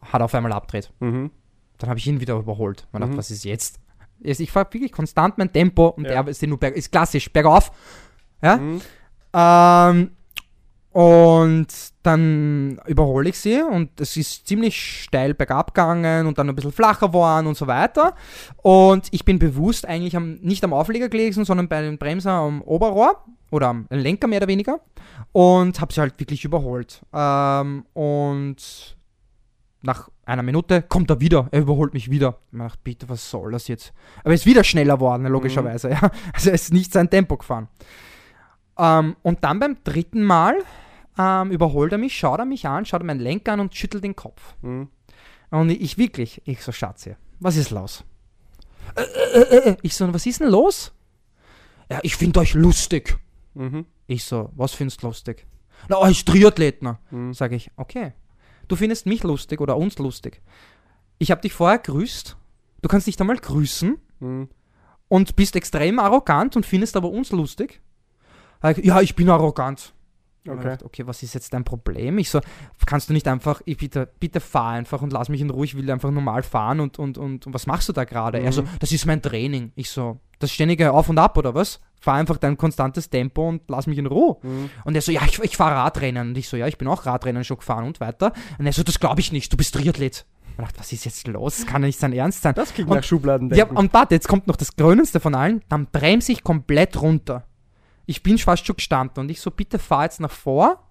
hat auf einmal abgedreht. Mhm. Dann habe ich ihn wieder überholt. Man Mhm. dachte, was ist jetzt? Ich fahre wirklich konstant mein Tempo und Ja. er ist nur berg, ist klassisch, bergauf. Ja? Mhm. Ähm, und dann überhole ich sie und es ist ziemlich steil bergab gegangen und dann ein bisschen flacher geworden und so weiter. Und ich bin bewusst eigentlich am, nicht am Aufleger gelegen, sondern bei den Bremser am Oberrohr oder am Lenker mehr oder weniger und habe sie halt wirklich überholt. Ähm, und nach einer Minute kommt er wieder, er überholt mich wieder. Ich dachte, bitte, was soll das jetzt? Aber er ist wieder schneller geworden, logischerweise. Ja. Also er ist nicht sein Tempo gefahren. Ähm, und dann beim dritten Mal ähm, überholt er mich, schaut er mich an, schaut er meinen Lenker an und schüttelt den Kopf. Mhm. Und ich wirklich, ich so, Schatze, was ist los? Äh, äh, äh. Ich so, was ist denn los? Ja, ich finde euch lustig. Mhm. Ich so, was findest du lustig? Na, als Triathletner. Mhm. Sag ich, okay. Du findest mich lustig oder uns lustig. Ich habe dich vorher grüßt. Du kannst nicht einmal grüßen Mhm. und bist extrem arrogant und findest aber uns lustig. Ich, Ja, ich bin arrogant. Okay. Okay, was ist jetzt dein Problem? Ich so, kannst du nicht einfach, ich bitte, bitte fahr einfach und lass mich in Ruhe, ich will einfach normal fahren und, und, und, und was machst du da gerade? Er so, Mhm. das ist mein Training. Ich so, das ständige Auf und Ab oder was? Fahr einfach dein konstantes Tempo und lass mich in Ruhe. Mhm. Und er so, ja, ich, ich fahre Radrennen. Und ich so, ja, ich bin auch Radrennen schon gefahren und weiter. Und er so, das glaube ich nicht, du bist Triathlet. Ich dachte, was ist jetzt los? Das kann ja nicht sein Ernst sein. Das klingt Und- nach Schubladen. Ja, und warte, jetzt kommt noch das Grönendste von allen. Dann bremse ich komplett runter. Ich bin fast schon gestanden und ich so, bitte fahr jetzt nach vor.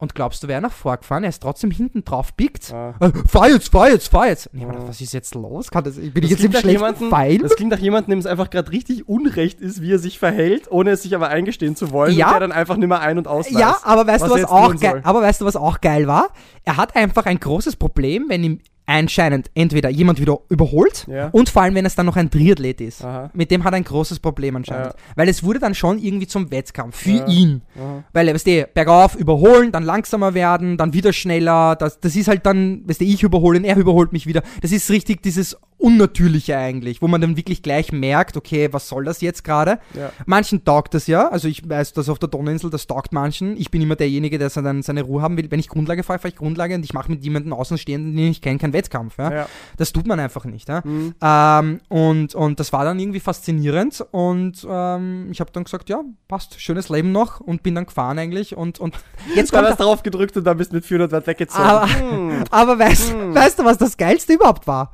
Und glaubst du, wäre nach vorgefahren? Er ist trotzdem hinten drauf biegt. Ah. Äh, fahr jetzt, fahr jetzt, fahr jetzt. Und ich Ah. was ist jetzt los? Kann das, bin ich Das jetzt im schlechten jemandem- Pfeil? Das klingt nach jemandem, dem es einfach gerade richtig unrecht ist, wie er sich verhält, ohne es sich aber eingestehen zu wollen. Ja. Und der dann einfach nicht mehr ein- und ausweist. Ja, aber weißt was du, was auch geil, aber weißt du, was auch geil war? Er hat einfach ein großes Problem, wenn ihm anscheinend entweder jemand wieder überholt Ja. und vor allem, wenn es dann noch ein Triathlet ist. Aha. Mit dem hat er ein großes Problem anscheinend. Weil es wurde dann schon irgendwie zum Wettkampf für Ja. ihn. Aha. Weil, weißt du, bergauf überholen, dann langsamer werden, dann wieder schneller. Das, das ist halt dann, weißt du, ich überhole ihn, er überholt mich wieder. Das ist richtig dieses Unnatürliche eigentlich, wo man dann wirklich gleich merkt, okay, was soll das jetzt gerade? Ja. Manchen taugt das ja, also ich weiß, dass auf der Donauinsel, das taugt manchen. Ich bin immer derjenige, der dann seine Ruhe haben will. Wenn ich Grundlage fahre, fahre ich Grundlage und ich mache mit jemandem Außenstehenden, den ich kenne, keinen Wettkampf. Ja? Ja. Das tut man einfach nicht. Ja? Mhm. Ähm, und, und das war dann irgendwie faszinierend und ähm, ich habe dann gesagt, ja, passt, schönes Leben noch und bin dann gefahren eigentlich und, und jetzt kommt hast du drauf gedrückt und dann bist du mit 400 Watt weggezogen. Aber- Hm. aber weißt, Hm. weißt du, was das Geilste überhaupt war?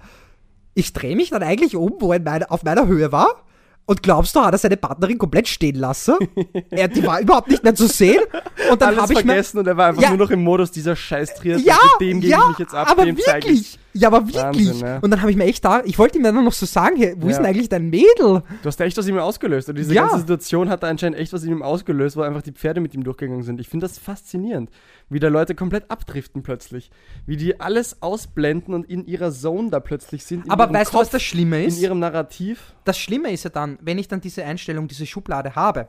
Ich drehe mich dann eigentlich um, wo er in meine, auf meiner Höhe war. Und glaubst du, hat er seine Partnerin komplett stehen lassen? er, die war überhaupt nicht mehr zu sehen. Und dann habe ich vergessen und er war einfach Ja. nur noch im Modus dieser scheiß Triathlon. Ja, mit dem gebe ja, ich mich jetzt ab, aber dem wirklich. ich. Ja, aber wirklich. Wahnsinn, ja. Und dann habe ich mir echt da, ich wollte ihm dann noch so sagen, hey, wo ist Ja. denn eigentlich dein Mädel? Du hast da echt was in ihm ausgelöst. Und diese Ja. ganze Situation hat da anscheinend echt was in ihm ausgelöst, wo einfach die Pferde mit ihm durchgegangen sind. Ich finde das faszinierend, wie da Leute komplett abdriften plötzlich. Wie die alles ausblenden und in ihrer Zone da plötzlich sind. In Aber weißt du, Kopf, was das Schlimme In ist? ihrem Narrativ. Das Schlimme ist ja dann, wenn ich dann diese Einstellung, diese Schublade habe,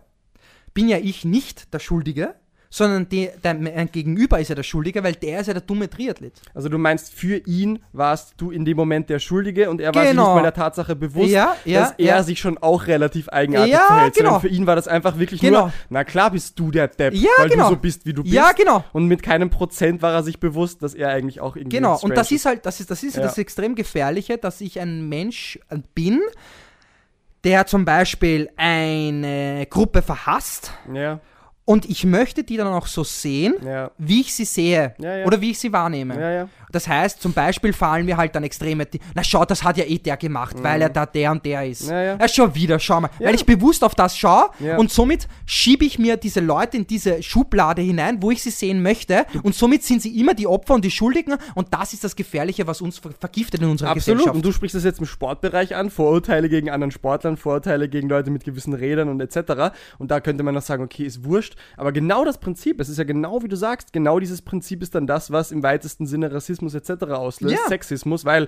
bin ja ich nicht der Schuldige, sondern die, dein, mein Gegenüber ist ja der Schuldige, weil der ist ja der dumme Triathlet. Also du meinst, für ihn warst du in dem Moment der Schuldige und er war sich Genau. nicht mal der Tatsache bewusst, Ja, ja, dass er ja. sich schon auch relativ eigenartig Ja, verhält. genau. Für ihn war das einfach wirklich Genau. nur, na klar bist du der Depp, Ja, weil genau. du so bist, wie du bist. Ja, genau. Und mit keinem Prozent war er sich bewusst, dass er eigentlich auch irgendwie Genau, und das ist halt, das ist, das ist das extrem Gefährliche, dass ich ein Mensch bin, der zum Beispiel eine Gruppe verhasst Ja, und ich möchte die dann auch so sehen, ja, wie ich sie sehe Ja, ja. oder wie ich sie wahrnehme. Das heißt, zum Beispiel fallen mir halt dann extreme, na schau, das hat ja eh der gemacht, weil er da der und der ist. Mhm. Ja, ja. ja schon wieder, schau mal. Ja. Weil ich bewusst auf das schaue Ja. und somit schiebe ich mir diese Leute in diese Schublade hinein, wo ich sie sehen möchte und somit sind sie immer die Opfer und die Schuldigen und das ist das Gefährliche, was uns ver vergiftet in unserer Absolut. Gesellschaft. Und du sprichst das jetzt im Sportbereich an, Vorurteile gegen anderen Sportlern, Vorurteile gegen Leute mit gewissen Rädern und etc. Und da könnte man noch sagen, okay, ist wurscht. Aber genau das Prinzip, es ist ja genau wie du sagst, genau dieses Prinzip ist dann das, was im weitesten Sinne Rassismus etc. auslöst, Ja. Sexismus, weil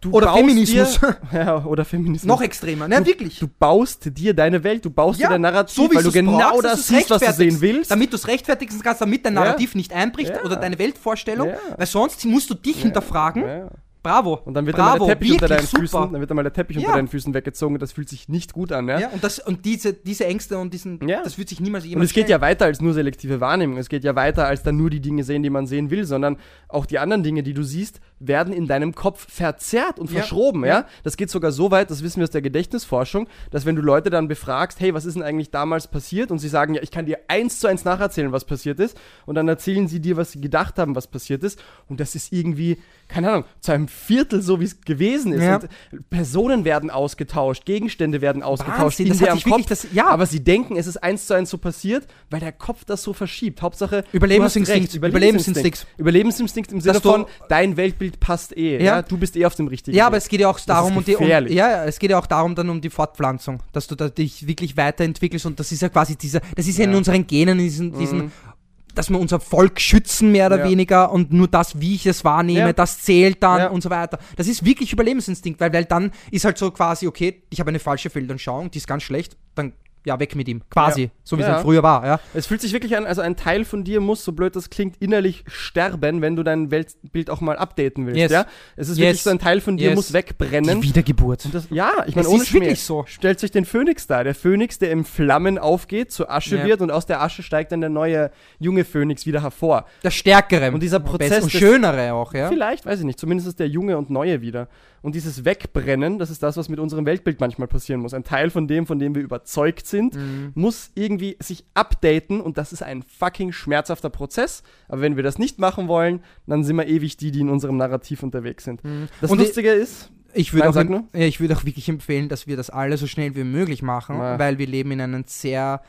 du Oder baust Feminismus. Dir, ja, oder Feminismus. Noch extremer, ne, du, wirklich. Du baust dir deine Welt, du baust dir dein Narrativ, weil du genau brauchst, das siehst, was du sehen willst. Damit du es rechtfertigen kannst, damit dein Ja. Narrativ nicht einbricht Ja. oder deine Weltvorstellung, Ja. weil sonst musst du dich hinterfragen. Bravo. Und dann wird Bravo, einmal der Teppich unter deinen super. Füßen, dann wird einmal der Teppich Ja. unter deinen Füßen weggezogen und das fühlt sich nicht gut an, ja? Ja, und, das, und diese, diese Ängste und diesen, Ja. das wird sich niemals Und jemand es geht ja weiter als nur selektive Wahrnehmung. Es geht ja weiter als dann nur die Dinge sehen, die man sehen will, sondern auch die anderen Dinge, die du siehst, werden in deinem Kopf verzerrt und Ja. verschroben, ja? Ja. Das geht sogar so weit, das wissen wir aus der Gedächtnisforschung, dass wenn du Leute dann befragst, hey, was ist denn eigentlich damals passiert? Und sie sagen, ja, ich kann dir eins zu eins nacherzählen, was passiert ist. Und dann erzählen sie dir, was sie gedacht haben, was passiert ist. Und das ist irgendwie, keine Ahnung, zu einem Viertel so, wie es gewesen ist. Ja. Personen werden ausgetauscht, Gegenstände werden ausgetauscht Wahnsinn, in das hat deren Kopf. das- ja. Aber sie denken, es ist eins zu eins so passiert, weil der Kopf das so verschiebt. Hauptsache, Überlebensinstinkt, Überlebensinstinkt. Überlebensinstinkt im Sinne Dass von, dein Weltbild passt eh. Ja. Ja. Du bist eh auf dem richtigen Ja, aber es geht ja auch darum, um die, um, ja, es geht ja auch darum dann um die Fortpflanzung, dass du da dich wirklich weiterentwickelst und das ist ja quasi dieser, das ist ja, in unseren Genen, in diesen, diesen Mhm. Dass wir unser Volk schützen, mehr oder Ja. weniger, und nur das, wie ich es wahrnehme, Ja. das zählt dann Ja. und so weiter. Das ist wirklich Überlebensinstinkt, weil, weil dann ist halt so quasi, okay, ich habe eine falsche Fehlentscheidung, die ist ganz schlecht, dann ja, weg mit ihm. Quasi, Ja. so wie es Ja. halt früher war, ja. Es fühlt sich wirklich an, also ein Teil von dir muss, so blöd das klingt, innerlich sterben, wenn du dein Weltbild auch mal updaten willst. Yes. Ja? Es ist Yes. wirklich so ein Teil von dir Yes. muss wegbrennen. Die Wiedergeburt. Und das, ja, ich meine, Es ohne ist wirklich so. Stellt sich den Phönix da. Der Phönix, der in Flammen aufgeht, zu Asche Ja. wird und aus der Asche steigt dann der neue junge Phönix wieder hervor. Der Stärkere. Und dieser Prozess Und schönere auch, ja. Vielleicht, weiß ich nicht. Zumindest ist der junge und neue wieder. Und dieses Wegbrennen, das ist das, was mit unserem Weltbild manchmal passieren muss. Ein Teil von dem, von dem wir überzeugt sind, Mhm. muss irgendwie sich updaten und das ist ein fucking schmerzhafter Prozess. Aber wenn wir das nicht machen wollen, dann sind wir ewig die, die in unserem Narrativ unterwegs sind. Das Mhm. Und Lustige ist, Ich würde auch, ja, ich würde auch wirklich empfehlen, dass wir das alle so schnell wie möglich machen, Ja. weil wir leben in einer sehr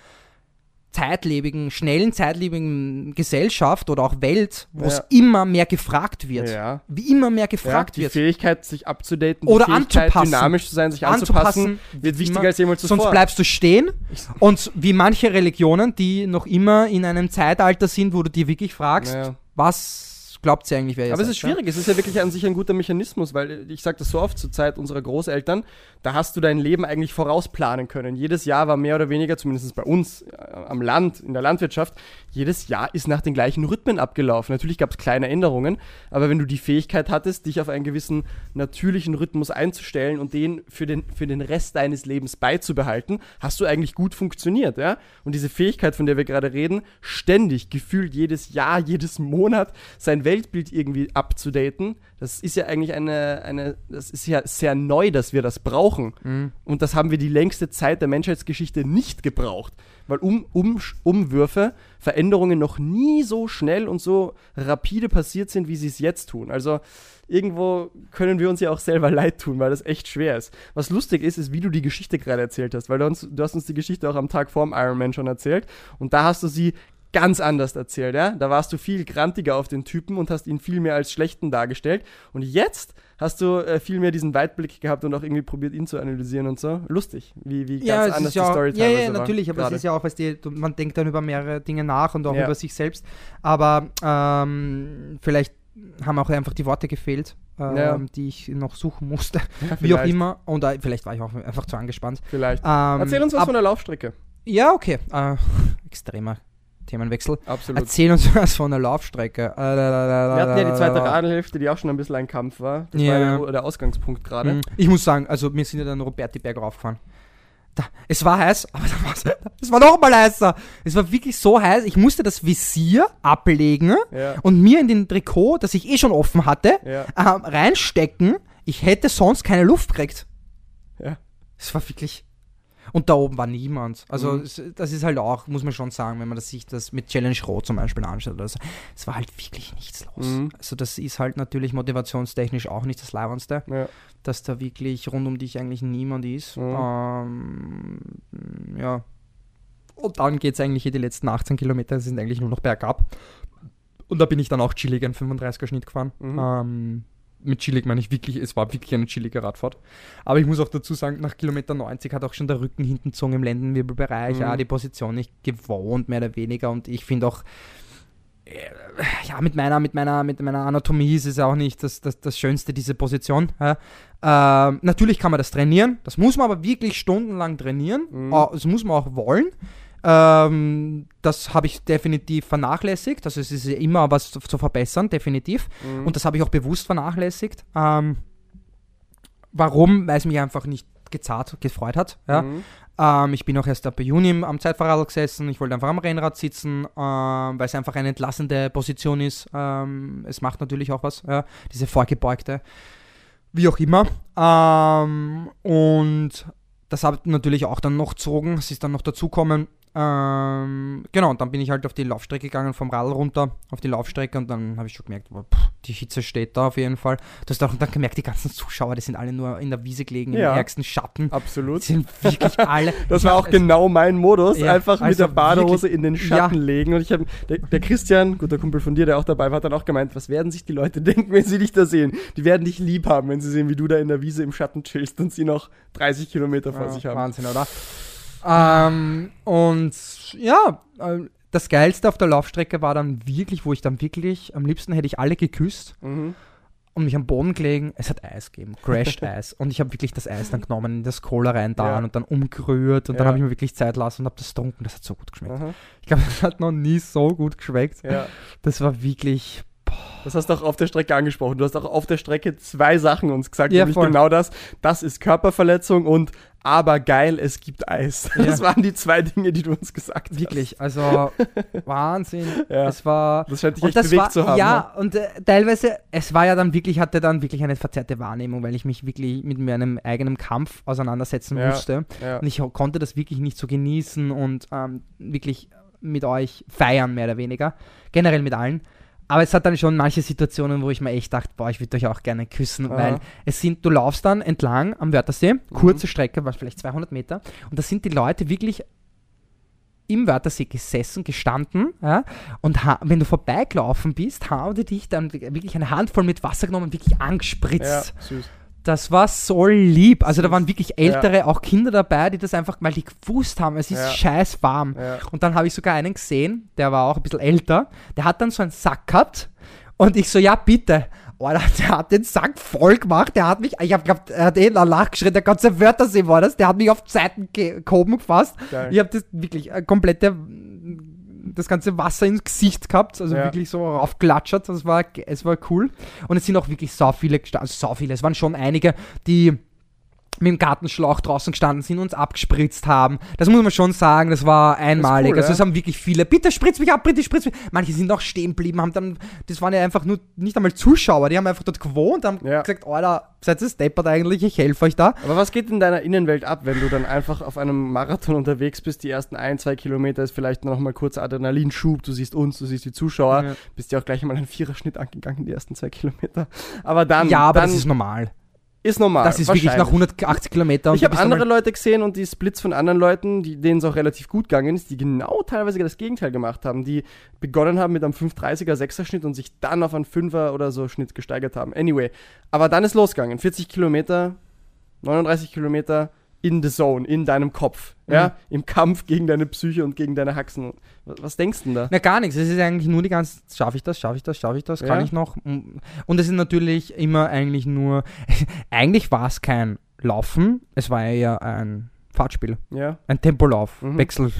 zeitlebigen, schnellen, zeitlebigen Gesellschaft oder auch Welt, wo es Ja. immer mehr gefragt wird. ja, Wie immer mehr ja, gefragt die wird. Fähigkeit, sich abzudaten, Oder die Fähigkeit, anzupassen. dynamisch zu sein, sich Anzupassen, anzupassen, wird wichtiger immer. als jemals zuvor. Sonst bleibst du stehen und wie manche Religionen, die noch immer in einem Zeitalter sind, wo du dir wirklich fragst, Ja. was glaubt ihr eigentlich, wer ihr Aber es seid, ist schwierig, es ist ja wirklich an sich ein guter Mechanismus, weil ich sage das so oft zur Zeit unserer Großeltern, da hast du dein Leben eigentlich vorausplanen können. Jedes Jahr war mehr oder weniger, zumindest bei uns äh, am Land, in der Landwirtschaft, jedes Jahr ist nach den gleichen Rhythmen abgelaufen. Natürlich gab es kleine Änderungen, aber wenn du die Fähigkeit hattest, dich auf einen gewissen natürlichen Rhythmus einzustellen und den für den, für den Rest deines Lebens beizubehalten, hast du eigentlich gut funktioniert. Ja? Und diese Fähigkeit, von der wir gerade reden, ständig, gefühlt jedes Jahr, jedes Monat sein Weltbild irgendwie abzudaten, das ist ja eigentlich eine, eine, das ist ja sehr neu, dass wir das brauchen. Und das haben wir die längste Zeit der Menschheitsgeschichte nicht gebraucht. Weil um, um, Umwürfe, Veränderungen noch nie so schnell und so rapide passiert sind, wie sie es jetzt tun. Also irgendwo können wir uns ja auch selber leid tun, weil das echt schwer ist. Was lustig ist, ist, wie du die Geschichte gerade erzählt hast, weil du, uns, du hast uns die Geschichte auch am Tag vorm Ironman schon erzählt und da hast du sie ganz anders erzählt, ja? Da warst du viel grantiger auf den Typen und hast ihn viel mehr als schlechten dargestellt und jetzt hast du äh, viel mehr diesen Weitblick gehabt und auch irgendwie probiert, ihn zu analysieren und so. Lustig, wie, wie ganz ja, anders ist ja, die Story auch, ja, ja, war natürlich, aber gerade. es ist ja auch, weißt du, man denkt dann über mehrere Dinge nach und auch Ja. über sich selbst. Aber ähm, vielleicht haben auch einfach die Worte gefehlt, ähm, Ja. die ich noch suchen musste. Ja, Wie auch immer. Und äh, vielleicht war ich auch einfach zu angespannt. Vielleicht. Ähm, Erzähl uns was ab- von der Laufstrecke. Ja, okay. Äh, extremer Themenwechsel. Absolut. Erzähl uns was von der Laufstrecke. Äh, Wir hatten ja die zweite Radhälfte, die auch schon ein bisschen ein Kampf war. Das Ja. war der, der Ausgangspunkt gerade. Mhm. Ich muss sagen, also wir sind ja dann Roberti Berg raufgefahren. Da, es war heiß, aber es war noch mal heißer. Es war wirklich so heiß, ich musste das Visier ablegen Ja. und mir in den Trikot, das ich eh schon offen hatte, Ja. ähm, reinstecken. Ich hätte sonst keine Luft gekriegt. Ja. Es war wirklich. Und da oben war niemand. Also Mhm. es, das ist halt auch, muss man schon sagen, wenn man das sich das mit Challenge Rot zum Beispiel anschaut. Oder so. Es war halt wirklich nichts los. Mhm. Also das ist halt natürlich motivationstechnisch auch nicht das Leibendste Ja. dass da wirklich rund um dich eigentlich niemand ist. Mhm. Ähm, ja. Und dann geht es eigentlich die letzten 18 Kilometer sind eigentlich nur noch bergab. Und da bin ich dann auch chillig einen 35er Schnitt gefahren. Mhm. Ähm, mit chillig meine ich wirklich, es war wirklich eine chillige Radfahrt. Aber ich muss auch dazu sagen, nach Kilometer 90 hat auch schon der Rücken hinten gezogen im Lendenwirbelbereich. Mhm. Ja, die Position nicht gewohnt, mehr oder weniger. Und ich finde auch, äh, ja, mit meiner, mit meiner, mit meiner Anatomie ist es auch nicht das, das, das Schönste, diese Position. Ja. Ähm, natürlich kann man das trainieren, das muss man aber wirklich stundenlang trainieren. Mhm. Äh, Das muss man auch wollen. Ähm, das habe ich definitiv vernachlässigt. Also es ist immer was zu, zu verbessern, definitiv. Mhm. Und das habe ich auch bewusst vernachlässigt. Ähm, warum? Weil es mich einfach nicht gezahlt, gefreut hat. Ja. Mhm. Ähm, ich bin auch erst ab Juni im- am Zeitfahrrad gesessen. Ich wollte einfach am Rennrad sitzen, ähm, weil es einfach eine entlassende Position ist. Ähm, es macht natürlich auch was, ja, diese vorgebeugte, wie auch immer. Ähm, und das hat natürlich auch dann noch gezogen. Es ist dann noch dazukommen. Ähm, genau, und dann bin ich halt auf die Laufstrecke gegangen, vom Radl runter auf die Laufstrecke und dann habe ich schon gemerkt, boah, pff, die Hitze steht da auf jeden Fall. Du hast auch dann gemerkt, die ganzen Zuschauer, die sind alle nur in der Wiese gelegen, Ja. im ärgsten Schatten. Absolut. Die sind wirklich alle. Das war auch genau mein Modus. Ja, einfach mit also der Badehose wirklich- in den Schatten Ja. legen. Und ich habe, der, der Christian, guter Kumpel von dir, der auch dabei war, hat dann auch gemeint, was werden sich die Leute denken, wenn sie dich da sehen? Die werden dich lieb haben, wenn sie sehen, wie du da in der Wiese im Schatten chillst und sie noch 30 Kilometer vor sich haben. Wahnsinn, oder? Ähm, und ja, äh, das Geilste auf der Laufstrecke war dann wirklich, wo ich dann wirklich, am liebsten hätte ich alle geküsst Mhm. und mich am Boden gelegen. Es hat Eis gegeben, crashed Eis. Und ich habe wirklich das Eis dann genommen, in das Cola rein da Ja. und dann umgerührt und dann Ja. habe ich mir wirklich Zeit lassen und habe das getrunken. Das hat so gut geschmeckt. Aha. Ich glaube, das hat noch nie so gut geschmeckt. Ja. Das war wirklich. Das hast du auch auf der Strecke angesprochen. Du hast auch auf der Strecke zwei Sachen uns gesagt, Ja, nämlich voll. genau das. Das ist Körperverletzung und aber geil, es gibt Eis. Das Ja. waren die zwei Dinge, die du uns gesagt hast. Wirklich, also Wahnsinn. Ja. Es war. Das scheint dich Und echt das bewegt war, zu haben. ja, ne? und äh, teilweise, es war ja dann wirklich, hatte dann wirklich eine verzerrte Wahrnehmung, weil ich mich wirklich mit meinem eigenen Kampf auseinandersetzen Ja, musste. Und ich konnte das wirklich nicht so genießen und ähm, wirklich mit euch feiern, mehr oder weniger. Generell mit allen. Aber es hat dann schon manche Situationen, wo ich mir echt dachte, boah, ich würde euch auch gerne küssen, Aha. weil es sind, du laufst dann entlang am Wörthersee, kurze Strecke, was vielleicht 200 Meter, und da sind die Leute wirklich im Wörthersee gesessen, gestanden, ja, und wenn du vorbeigelaufen bist, haben die dich dann wirklich eine Handvoll mit Wasser genommen und wirklich Ja, angespritzt. süß. Das war so lieb. Also da waren wirklich ältere, auch Kinder dabei, die das einfach, weil die gewusst haben, es ist Ja. scheiß warm. Ja. Und dann habe ich sogar einen gesehen, der war auch ein bisschen älter, der hat dann so einen Sack gehabt und ich so, ja bitte. Alter, der hat den Sack voll gemacht, der hat mich, ich habe gehabt, er hat eh nachgeschrien, der ganze Wörtersee war das, der hat mich auf ge- gehoben gefasst. Geil. Ich habe das wirklich äh, komplette, das ganze Wasser ins Gesicht gehabt, also Ja. wirklich so raufklatschert, das war, es war cool. Und es sind auch wirklich so viele gestanden, also so viele, es waren schon einige, die mit dem Gartenschlauch draußen gestanden sind und uns abgespritzt haben. Das muss man schon sagen, das war einmalig. cool, also ja. es haben wirklich viele, bitte spritz mich ab, bitte spritz mich. Manche sind auch stehen geblieben, haben dann, das waren ja einfach nur, nicht einmal Zuschauer, die haben einfach dort gewohnt, haben Ja. gesagt, Alter, seid ihr steppert eigentlich, ich helfe euch da. Aber was geht in deiner Innenwelt ab, wenn du dann einfach auf einem Marathon unterwegs bist? Die ersten ein, zwei Kilometer ist vielleicht noch mal kurzer Adrenalinschub. Du siehst uns, du siehst die Zuschauer. Ja. Bist ja auch gleich mal einen Viererschnitt angegangen, die ersten zwei Kilometer. Aber dann, ja, aber dann das ist normal. Ist normal. Das ist wirklich nach wahrscheinlich. 180 Kilometern. Ich habe andere Leute gesehen und die Splits von anderen Leuten, denen es auch relativ gut gegangen ist, die genau teilweise das Gegenteil gemacht haben, die begonnen haben mit einem 530er, 6er Schnitt und sich dann auf einen 5er oder so Schnitt gesteigert haben. Anyway, aber dann ist losgegangen. 40 Kilometer, 39 Kilometer in the zone, in deinem Kopf. Ja, im Kampf gegen deine Psyche und gegen deine Haxen. Was, was denkst du denn da? Na, gar nichts. Es ist eigentlich nur die ganze schaffe ich das, schaffe ich das, schaffe ich das, kann Ja. ich noch. Und es ist natürlich immer eigentlich nur, eigentlich war es kein Laufen, es war ja ein Fahrtspiel, Ja, ein Tempolauf, Mhm. Wechsel,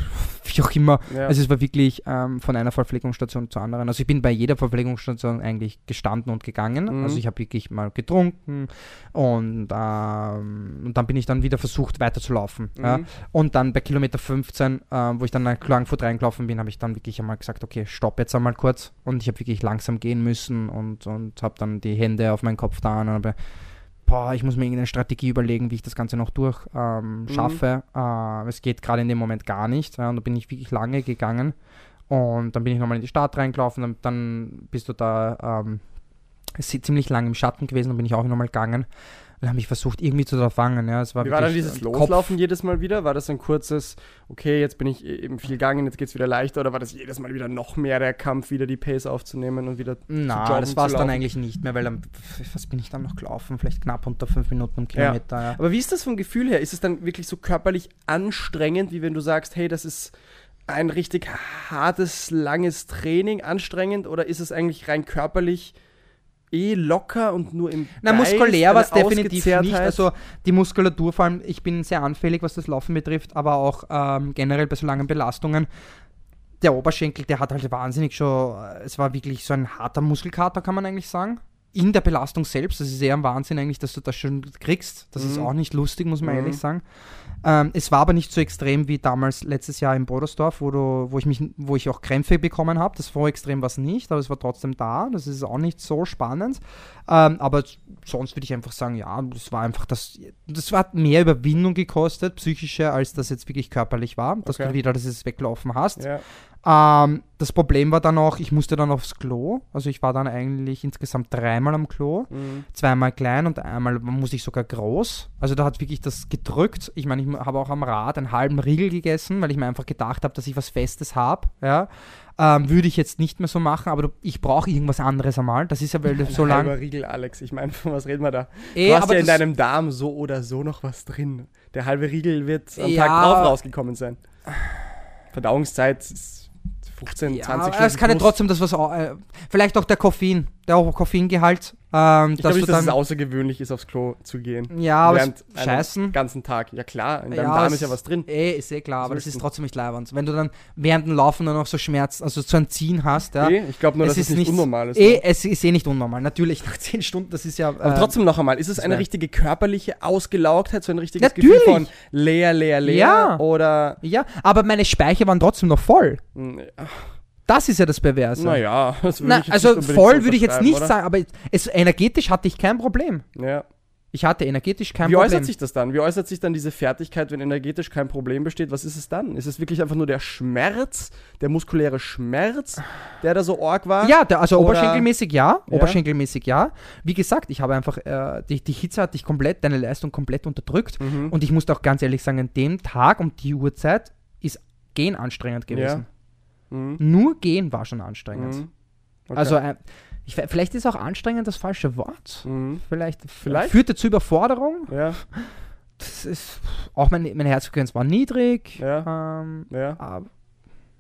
wie auch immer. ja. Also es war wirklich ähm, von einer Verpflegungsstation zur anderen. Also ich bin bei jeder Verpflegungsstation eigentlich gestanden und gegangen. Mhm. Also ich habe wirklich mal getrunken und, ähm, und dann bin ich dann wieder versucht weiterzulaufen. Ja. Mhm. Und dann bei Kilometer 15, äh, wo ich dann nach Klagenfurt reingelaufen bin, habe ich dann wirklich einmal gesagt, okay, stopp jetzt einmal kurz. Und ich habe wirklich langsam gehen müssen und, und habe dann die Hände auf meinen Kopf da und habe, boah, ich muss mir irgendeine Strategie überlegen, wie ich das Ganze noch durch ähm, Mhm. Äh, es geht gerade in dem Moment gar nicht. Ja, und da bin ich wirklich lange gegangen. Und dann bin ich nochmal in die Stadt reingelaufen, dann, dann bist du da ähm, ziemlich lang im Schatten gewesen, dann bin ich auch nochmal gegangen. Dann habe ich versucht, irgendwie zu fangen. Ja, es war Wie war dann dieses äh, Kopf- Loslaufen jedes Mal wieder? War das ein kurzes, okay, jetzt bin ich eben viel gegangen, jetzt geht es wieder leichter? Oder war das jedes Mal wieder noch mehr der Kampf, wieder die Pace aufzunehmen und wieder Na, joggen, das zu war es dann eigentlich nicht mehr, weil dann, was bin ich dann noch gelaufen? Vielleicht knapp unter fünf Minuten im Kilometer. Ja. Aber wie ist das vom Gefühl her? Ist es dann wirklich so körperlich anstrengend, wie wenn du sagst, hey, das ist ein richtig hartes, langes Training anstrengend? Oder ist es eigentlich rein körperlich eh locker und nur im Na, Geist muskulär war es definitiv nicht. Also die Muskulatur, vor allem, ich bin sehr anfällig, was das Laufen betrifft, aber auch ähm, generell bei so langen Belastungen. Der Oberschenkel, der hat halt wahnsinnig schon, äh, es war wirklich so ein harter Muskelkater, kann man eigentlich sagen. In der Belastung selbst, das ist eher ein Wahnsinn eigentlich, dass du das schon kriegst. Das ist Mhm. auch nicht lustig, muss man Mhm. ehrlich sagen. Ähm, es war aber nicht so extrem wie damals letztes Jahr in Bodersdorf, wo, du, wo, ich mich, wo ich auch Krämpfe bekommen habe. Das so extrem war es nicht, aber es war trotzdem da. Das ist auch nicht so spannend. Ähm, aber sonst würde ich einfach sagen, ja, das war einfach das. Das hat mehr Überwindung gekostet, psychische, als das jetzt wirklich körperlich war, dass Okay. du wieder dieses Weglaufen hast. Ja. Ähm, das Problem war dann auch, ich musste dann aufs Klo. Also ich war dann eigentlich insgesamt dreimal am Klo. Mhm. Zweimal klein und einmal musste ich sogar groß. Also da hat wirklich das gedrückt. Ich meine, ich habe auch am Rad einen halben Riegel gegessen, weil ich mir einfach gedacht habe, dass ich was Festes habe. Ja. Ähm, würde ich jetzt nicht mehr so machen, aber ich brauche irgendwas anderes einmal. Das ist ja, weil du so lange. halber Riegel, Alex. Ich meine, von was reden wir da? Eh, du hast aber ja in deinem Darm so oder so noch was drin. Der halbe Riegel wird am Ja. Tag drauf rausgekommen sein. Verdauungszeit ist 15, Ja, 20 aber Stunden. es kann ja trotzdem das was. Äh, vielleicht auch der Koffein, der Koffeingehalt. Ähm, Ich glaube nicht, dass es außergewöhnlich ist, aufs Klo zu gehen. Ja, aber Während es- scheißen. ganzen Tag. Ja klar, in deinem Ja, Darm es- ist ja was drin. Eh, ist eh klar, aber das ist trotzdem nicht leibend. Wenn du dann während dem Laufen dann auch so Schmerz, also so ein Ziehen hast, ja. Eh, ich glaube nur, dass es nicht unnormal ist. Eh, ne? es ist eh nicht unnormal. Natürlich, nach 10 Stunden, das ist ja. Aber äh, trotzdem noch einmal, ist es eine richtige körperliche Ausgelaugtheit, so ein richtiges Natürlich. Gefühl von leer, leer, leer? Ja. Oder. Ja, aber meine Speicher waren trotzdem noch voll. Hm, Das ist ja das Perverse. Naja, das Na, also voll würde ich jetzt nicht oder? sagen, aber es, energetisch hatte ich kein Problem. Ja. Ich hatte energetisch kein Wie Problem. äußert sich das dann? Wie äußert sich dann diese Fertigkeit, wenn energetisch kein Problem besteht? Was ist es dann? Ist es wirklich einfach nur der Schmerz, der muskuläre Schmerz, der da so arg war? Ja, der, also Oder- oberschenkelmäßig ja, Ja. oberschenkelmäßig ja. Wie gesagt, ich habe einfach, äh, die, die Hitze hat dich komplett, deine Leistung komplett unterdrückt. Mhm. Und ich muss auch ganz ehrlich sagen, an dem Tag um die Uhrzeit ist Gehen anstrengend gewesen. Mhm. Nur Gehen war schon anstrengend. Mhm. Okay. Also äh, ich, vielleicht ist auch anstrengend das falsche Wort. Mhm. Vielleicht, Vielleicht. führte zu Überforderung. Ja, Das ist, auch mein, meine Herzfrequenz war niedrig. Ja. Ähm, ja. aber.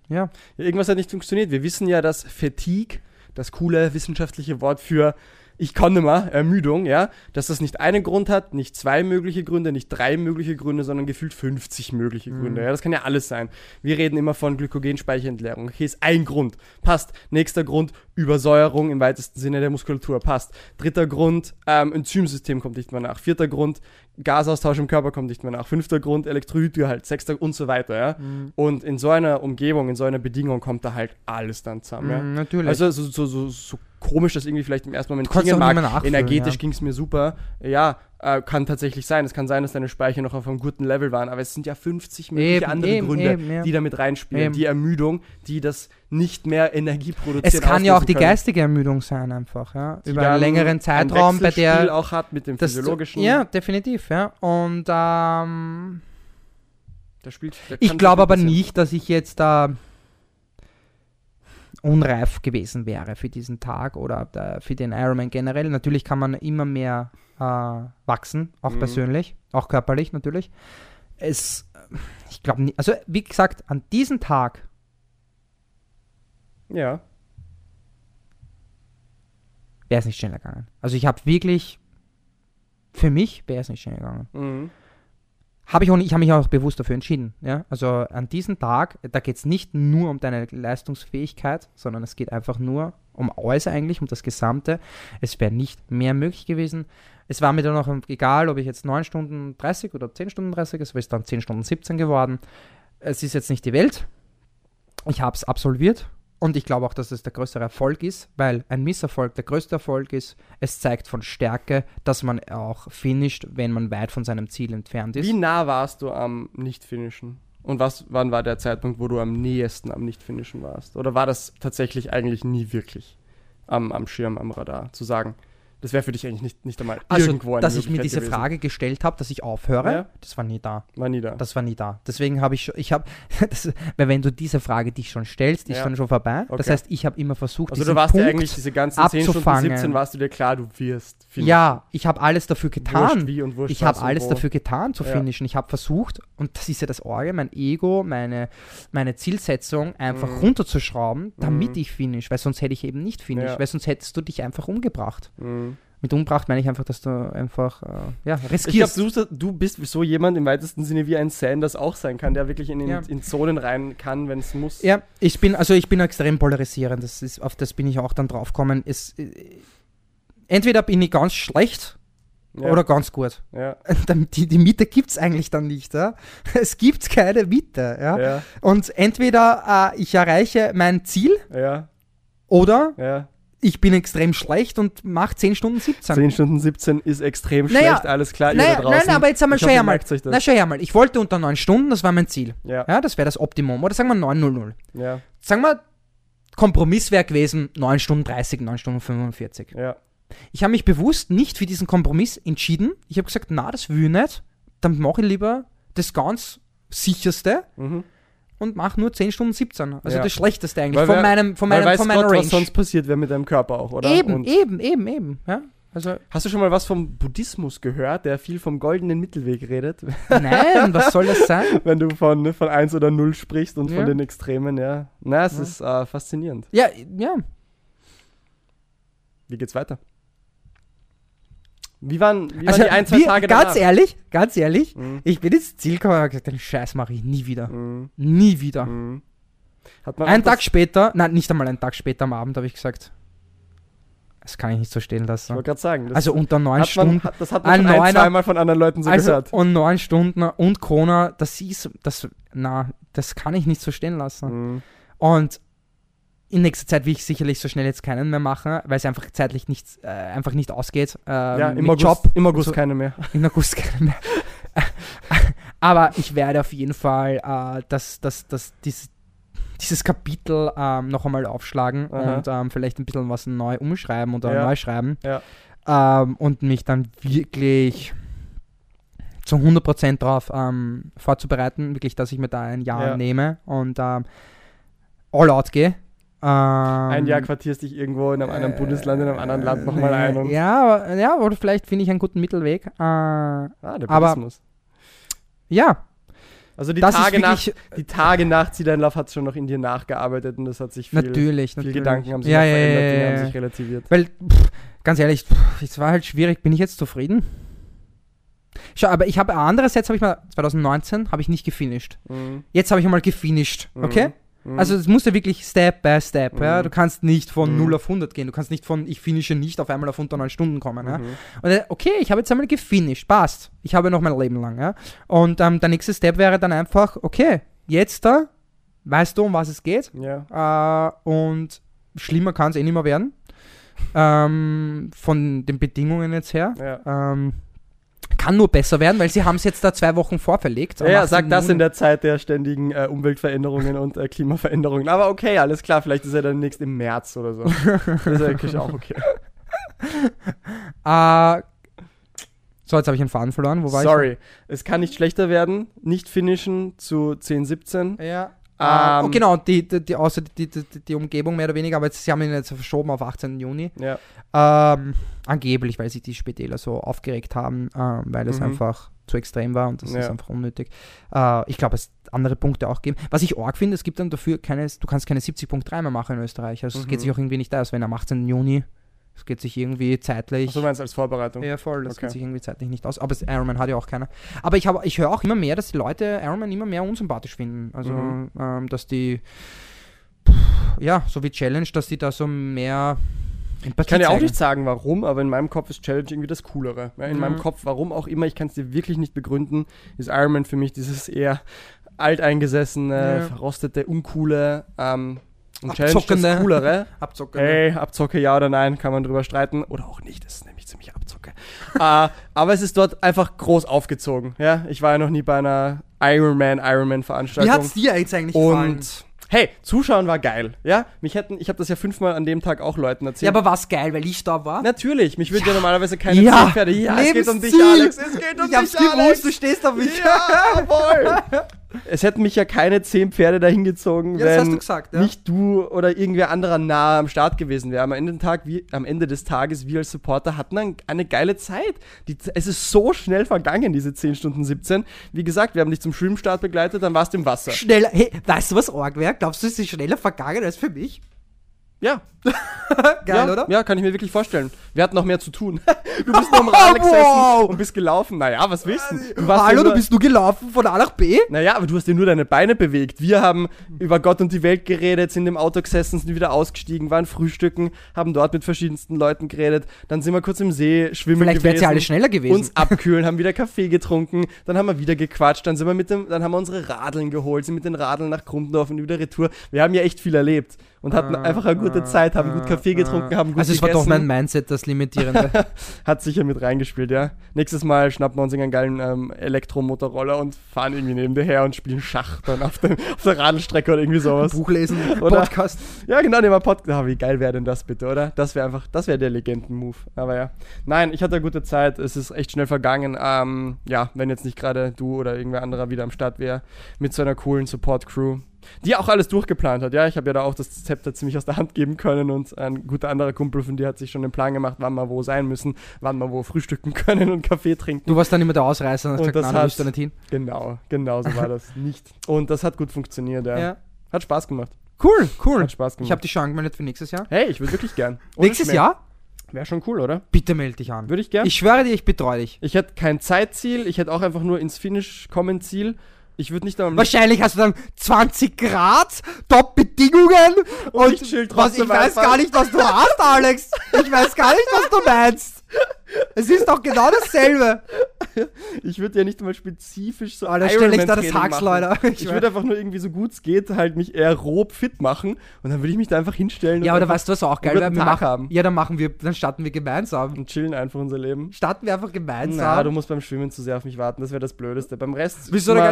Ja, Irgendwas hat nicht funktioniert. Wir wissen ja, dass Fatigue, das coole wissenschaftliche Wort für ich kann nimmer, Ermüdung, ja, dass das nicht einen Grund hat, nicht zwei mögliche Gründe, nicht drei mögliche Gründe, sondern gefühlt 50 mögliche Gründe. Ja, das kann ja alles sein. Wir reden immer von Glykogenspeicherentleerung. Okay, ist ein Grund. Passt. Nächster Grund, Übersäuerung im weitesten Sinne der Muskulatur. Passt. Dritter Grund, ähm, Enzymsystem kommt nicht mehr nach. Vierter Grund, Gasaustausch im Körper kommt nicht mehr nach. Fünfter Grund, Elektrolytgehalt. Sechster und so weiter, ja. Und in so einer Umgebung, in so einer Bedingung kommt da halt alles dann zusammen, ja. Mm, natürlich. Also so, so, so, so komisch das irgendwie vielleicht im ersten Moment klingen mag. Energetisch ja. ging es mir super. Ja, äh, kann tatsächlich sein. Es kann sein, dass deine Speicher noch auf einem guten Level waren, aber es sind ja 50 mögliche Eben, andere eben, Gründe, eben, ja. die da mit reinspielen. Die Ermüdung, die das nicht mehr Energie produzieren. es kann ja auch die können. geistige Ermüdung sein, einfach, ja. Die Über einen längeren Zeitraum, ein bei der. Auch hat mit dem das, physiologischen. ja, definitiv, ja. Und ähm, das spielt, da ich glaube aber nicht, dass ich jetzt da unreif gewesen wäre für diesen Tag oder für den Ironman generell. Natürlich kann man immer mehr äh, wachsen, auch Mhm. persönlich, auch körperlich natürlich. Es, ich glaube nicht, also wie gesagt, an diesem Tag Ja. wäre es nicht schneller gegangen. Also ich habe wirklich, für mich wäre es nicht schneller gegangen. Mhm. Habe ich auch nicht, ich habe mich auch bewusst dafür entschieden. Ja? Also an diesem Tag, da geht es nicht nur um deine Leistungsfähigkeit, sondern es geht einfach nur um alles eigentlich, um das Gesamte. Es wäre nicht mehr möglich gewesen. Es war mir dann auch egal, ob ich jetzt 9 Stunden 30 oder 10 Stunden 30, es ist dann 10 Stunden 17 geworden. Es ist jetzt nicht die Welt. Ich habe es absolviert und ich glaube auch, dass es der größere Erfolg ist, weil ein Misserfolg der größte Erfolg ist. Es zeigt von Stärke, dass man auch finisht, wenn man weit von seinem Ziel entfernt ist. Wie nah warst du am Nicht-Finishen? Und was, wann war der Zeitpunkt, wo du am nähesten am Nicht-Finishen warst? Oder war das tatsächlich eigentlich nie wirklich am, am Schirm, am Radar, zu sagen, das wäre für dich eigentlich nicht, nicht einmal Also, irgendwo eine dass ich mir diese gewesen. Frage gestellt habe, dass ich aufhöre, Ja. das war nie da. War nie da. Das war nie da. Deswegen habe ich schon, ich habe, das- weil wenn du diese Frage dich schon stellst, ist Ja. dann schon vorbei. Das Okay. heißt, ich habe immer versucht, also du warst Punkt, ja eigentlich diese ganzen 10 Stunden, abzufangen. 17, warst du dir klar, du wirst finishen. ja, ich habe alles dafür getan. Wurscht wie und wurscht ich habe alles wo. dafür getan zu Ja. finishen. Ich habe versucht, und das ist ja das Orge, mein Ego, meine, meine Zielsetzung einfach Mhm. runterzuschrauben, damit Mhm. ich finish, weil sonst hätte ich eben nicht finish, weil sonst hättest du dich einfach umgebracht. Mhm. Mit umgebracht meine ich einfach, dass du einfach äh, ja, Ich glaube, riskierst. du, du bist so jemand im weitesten Sinne wie ein Sanders auch sein kann, der wirklich in, in, Ja. in Zonen rein kann, wenn es muss. Ja, ich bin, also ich bin extrem polarisierend. Das ist, auf das bin ich auch dann draufgekommen. Es, äh, entweder bin ich ganz schlecht Ja. oder ganz gut. ja, Die, die Mitte gibt es eigentlich dann nicht. Ja? Es gibt keine Mitte. Und entweder äh, ich erreiche mein Ziel ja, oder ja. Ich bin extrem schlecht und mache 10 Stunden 17. 10 Stunden 17 ist extrem Naja, schlecht, alles klar, ihr Naja, da draußen. nein, aber jetzt einmal schau her ihr mal. Na, schau her mal. Ich wollte unter 9 Stunden, das war mein Ziel. Ja, Ja, das wäre das Optimum. Oder sagen wir 900. ja, Sagen wir, Kompromiss wäre gewesen 9 Stunden 30, 9 Stunden 45. ja, Ich habe mich bewusst nicht für diesen Kompromiss entschieden. Ich habe gesagt, na, das will ich nicht. Dann mache ich lieber das ganz sicherste mhm. Und mache nur 10 Stunden 17. Also Ja. das Schlechteste eigentlich Weil von wer- meinem, von meinem, weiß von meiner Gott, Range. was sonst passiert wäre mit deinem Körper auch, oder? eben, Und eben, eben, eben. Ja? Also, Hast du schon mal was vom Buddhismus gehört, der viel vom goldenen Mittelweg redet? nein, was soll das sein? Wenn du von, ne, von 1 oder 0 sprichst und Ja. von den Extremen, ja. Na, es Ja. ist äh, faszinierend. Ja, ja. Wie geht's weiter? Wie waren, wie waren Also, die ein, zwei wie- Tage ganz danach? ehrlich, ganz ehrlich, Mhm. ich bin ins Ziel gekommen und habe gesagt, den Scheiß mache ich nie wieder. Mhm. Nie wieder. Mhm. Man Einen Tag später, nein, nicht einmal einen Tag später am Abend habe ich gesagt, das kann ich nicht so stehen Ich lassen. wollte gerade sagen, Also unter neun man, Stunden. hat, das hat man ein schon ein, zweimal von anderen Leuten so also gehört. und neun Stunden und Corona, das ist, das, na, das kann ich nicht so stehen lassen. Mhm. Und in nächster Zeit will ich sicherlich so schnell jetzt keinen mehr machen, weil es einfach zeitlich nicht, äh, einfach nicht ausgeht. Ähm, Ja, im mit August, Job. im August so- keine mehr. In August keine mehr. Aber ich werde auf jeden Fall äh, das, das, das, dieses, dieses Kapitel ähm, noch einmal aufschlagen Aha. und ähm, vielleicht ein bisschen was neu umschreiben oder Ja. neu schreiben. Ja. Ähm, und mich dann wirklich zu 100% darauf ähm, vorzubereiten, wirklich, dass ich mir da ein Jahr Ja. nehme und ähm, all out gehe. Ähm, Ein Jahr quartierst dich irgendwo in einem anderen Bundesland, in einem anderen Land nochmal ein. Und, Äh, Ja, ja, oder vielleicht finde ich einen guten Mittelweg. Äh, ah, der aber- Buddhismus. ja, Also die das Tage, nach, die Tage nach Zieleinlauf hat es schon noch in dir nachgearbeitet und das hat sich viel, natürlich, viel natürlich. Gedanken haben sich ja, ja, verändert, ja, Dinge ja, haben sich relativiert. Weil, pff, ganz ehrlich, pff, es war halt schwierig. Bin ich jetzt zufrieden? Schau, aber ich habe andererseits habe ich mal 2019 habe ich nicht gefinisht. Mhm. Jetzt habe ich einmal gefinisht, okay? Mhm. Also es muss ja wirklich Step by Step, ja? Mhm. Du kannst nicht von Mhm. 0 auf 100 gehen. Du kannst nicht von ich finische nicht auf einmal auf unter 9 Stunden kommen, ja? Mhm. Und äh, okay, ich habe jetzt einmal gefinisht, passt. Ich habe noch mein Leben lang, ja? Und ähm, der nächste Step wäre dann einfach, okay, jetzt da, weißt du, um was es geht? Ja. Äh, und schlimmer kann es eh nicht mehr werden. Ähm, von den Bedingungen jetzt her. Ja. Ähm, kann nur besser werden, weil sie haben es jetzt da zwei Wochen vorverlegt. Ja, ja, 18. sag das in Juni. der Zeit der ständigen äh, Umweltveränderungen und äh, Klimaveränderungen. Aber okay, alles klar, vielleicht ist er dann nächst im März oder so. das ist wirklich auch okay. Äh, so, jetzt habe ich einen Faden verloren. Wo war Sorry, es kann nicht schlechter werden. Nicht finishen zu 10, 17. ich? Ja. Ähm, äh, oh, genau, die, die, die, außer die, die, die, die Umgebung mehr oder weniger, aber jetzt, sie haben ihn jetzt verschoben auf 18. Juni. Ja. Ähm, angeblich, weil sich die Spitäler so aufgeregt haben, ähm, weil es Mhm. einfach zu extrem war und das Ja. ist einfach unnötig. Äh, ich glaube, es andere Punkte auch geben. Was ich arg finde, es gibt dann dafür keine, du kannst keine 70.3 mehr machen in Österreich. Also es Mhm. geht sich auch irgendwie nicht aus, wenn am 18. Juni, es geht sich irgendwie zeitlich. Achso, du meinst als Vorbereitung? Ja, voll, das Okay. geht sich irgendwie zeitlich nicht aus. Aber es- Ironman hat ja auch keiner. Aber ich, hab- ich höre auch immer mehr, dass die Leute Ironman immer mehr unsympathisch finden. Also, Mhm. ähm, dass die, ja, so wie Challenge, dass die da so mehr Empathie Ich kann ja auch nicht sagen, warum, aber in meinem Kopf ist Challenge irgendwie das Coolere. Ja, in Mhm. meinem Kopf, warum auch immer, ich kann es dir wirklich nicht begründen, ist Iron Man für mich dieses eher alteingesessene, Ja. verrostete, uncoole ähm, und Challenge das Abzockende. Coolere. Abzocken. Hey, Abzocke ja oder nein, kann man drüber streiten. Oder auch nicht, das ist nämlich ziemlich Abzocke. äh, aber es ist dort einfach groß aufgezogen. Ja, ich war ja noch nie bei einer Ironman, Ironman Wie Veranstaltung. hat es dir jetzt eigentlich gefallen? und hey, Zuschauen war geil. Ja, mich hätten, ich habe das ja fünfmal an dem Tag auch Leuten erzählt. Ja, aber was geil, weil ich da war? Natürlich, mich würde ja. normalerweise keine Ja, Pferde. Ja, es geht um dich, Lebensziel. Alex. Es geht um ich hab's dich, Alex. gewusst, du stehst auf mich. Ja, jawohl. es hätten mich ja keine zehn Pferde dahin gezogen, Ja, wenn du gesagt, ja. nicht du oder irgendwer anderer nah am Start gewesen wäre. Am Ende, Tag, am Ende des Tages, wir als Supporter hatten dann eine geile Zeit. Die, es ist so schnell vergangen, diese 10 Stunden 17. Wie gesagt, wir haben dich zum Schwimmstart begleitet, dann warst du im Wasser. Schneller, hey, weißt du, was arg wäre? Glaubst du, es ist schneller vergangen als für mich? Ja, Geil, ja, oder? Ja, kann ich mir wirklich vorstellen. Wir hatten noch mehr zu tun. Du bist nur am Rad gesessen Wow. und bist gelaufen. Naja, was willst du? Du Hallo, du bist nur gelaufen von A nach B? Naja, aber du hast ja nur deine Beine bewegt. Wir haben über Gott und die Welt geredet, sind im Auto gesessen, sind wieder ausgestiegen, waren frühstücken, haben dort mit verschiedensten Leuten geredet. Dann sind wir kurz im See schwimmen Vielleicht wäre es ja alles schneller gewesen. uns abkühlen, haben wieder Kaffee getrunken, dann haben wir wieder gequatscht, dann sind wir mit dem, dann haben wir unsere Radeln geholt, sind mit den Radeln nach Krumpendorf und wieder Retour. Wir haben ja echt viel erlebt und hatten Ah, einfach eine gute Zeit, haben gut ah, Kaffee getrunken, ah. haben gut Also es war doch mein Mindset das Limitierende. Hat sicher mit reingespielt, ja. Nächstes Mal schnappen wir uns einen geilen ähm, Elektromotorroller und fahren irgendwie neben dir her und spielen Schach dann auf, dem, auf der Radelstrecke oder irgendwie sowas. Buch lesen, Oder- Podcast. Ja, genau, nehmen wir Podcast. Ah, wie geil wäre denn das bitte, oder? Das wäre einfach, das wäre der Legenden-Move. Aber ja. Nein, ich hatte eine gute Zeit. Es ist echt schnell vergangen. Ähm, ja, wenn jetzt nicht gerade du oder irgendwer anderer wieder am Start wäre, mit so einer coolen Support-Crew. Die auch alles durchgeplant hat, ja. Ich habe ja da auch das Zepter ziemlich aus der Hand geben können und ein guter anderer Kumpel von dir hat sich schon den Plan gemacht, wann wir wo sein müssen, wann wir wo frühstücken können und Kaffee trinken. Du warst dann immer der Ausreißer und Und gesagt, das nein, du hat- da nicht hin. Genau, genau so war das nicht. Und das hat gut funktioniert, ja. Ja. Hat Spaß gemacht. Cool, cool. Hat Spaß Ich gemacht. habe dich schon angemeldet für nächstes Jahr. hey, ich würde wirklich gern. Ohne Nächstes. Jahr? Wäre schon cool, oder? Bitte melde dich an. Würde ich gern. Ich schwöre dir, ich betreue dich. Ich hätte kein Zeitziel, ich hätte auch einfach nur ins Finish kommen Ziel. Ich würde nicht am Wahrscheinlich hast du dann 20 Grad, Top-Bedingungen und, ich chill was, ich weiß gar nicht, was du hast, Alex. Ich weiß gar nicht, was du meinst. Es ist doch genau dasselbe. ich würde ja nicht mal spezifisch so Alter, stell dich da das machen. Leute. Ich würde einfach nur irgendwie so gut es geht halt mich eher grob fit machen und dann würde ich mich da einfach hinstellen Ja, oder weißt du, was auch geil wäre? Wir machen, haben. ja, dann machen wir, dann starten wir gemeinsam. und chillen einfach unser Leben. Starten wir einfach gemeinsam. du musst beim Schwimmen zu sehr auf mich warten, das wäre das Blödeste. Beim Rest Bist du nicht-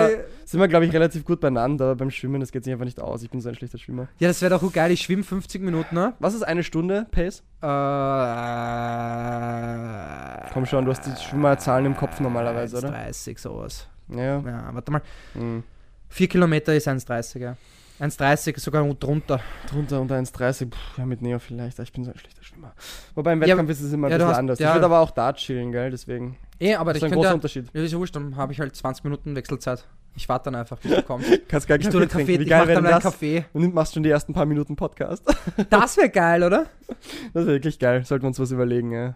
sind wir glaube ich, relativ gut beieinander, aber beim Schwimmen, das geht sich einfach nicht aus. Ich bin so ein schlechter Schwimmer. ja, das wäre doch geil. Ich schwimme 50 Minuten, ne? Was ist eine Stunde, Pace? Äh, Komm schon, du hast die Schwimmerzahlen im Kopf normalerweise, oder? 1,30 sowas. Ja. Ja, warte mal. Mhm. 4 Kilometer ist 1,30, ja. 1,30 ist sogar drunter. Drunter unter 1,30, pff, ja, mit Neo vielleicht. Ich bin so ein schlechter Schwimmer. Wobei im Ja, Wettkampf ist es immer ein ja, du bisschen hast- anders. ja. Ich würde aber auch da chillen, gell, deswegen. Eh, aber Das ist ein großer ja, Unterschied. ja, ist ja wurscht, dann habe ich halt 20 Minuten Wechselzeit. Ich warte dann einfach, bis du kommst. Kannst gar Ich tue den trinken. Kaffee, Wie ich geil wäre dann einen das? Kaffee. Und machst schon die ersten paar Minuten Podcast. Das wäre geil, oder? Das wäre wirklich geil. Sollten wir uns was überlegen, ja.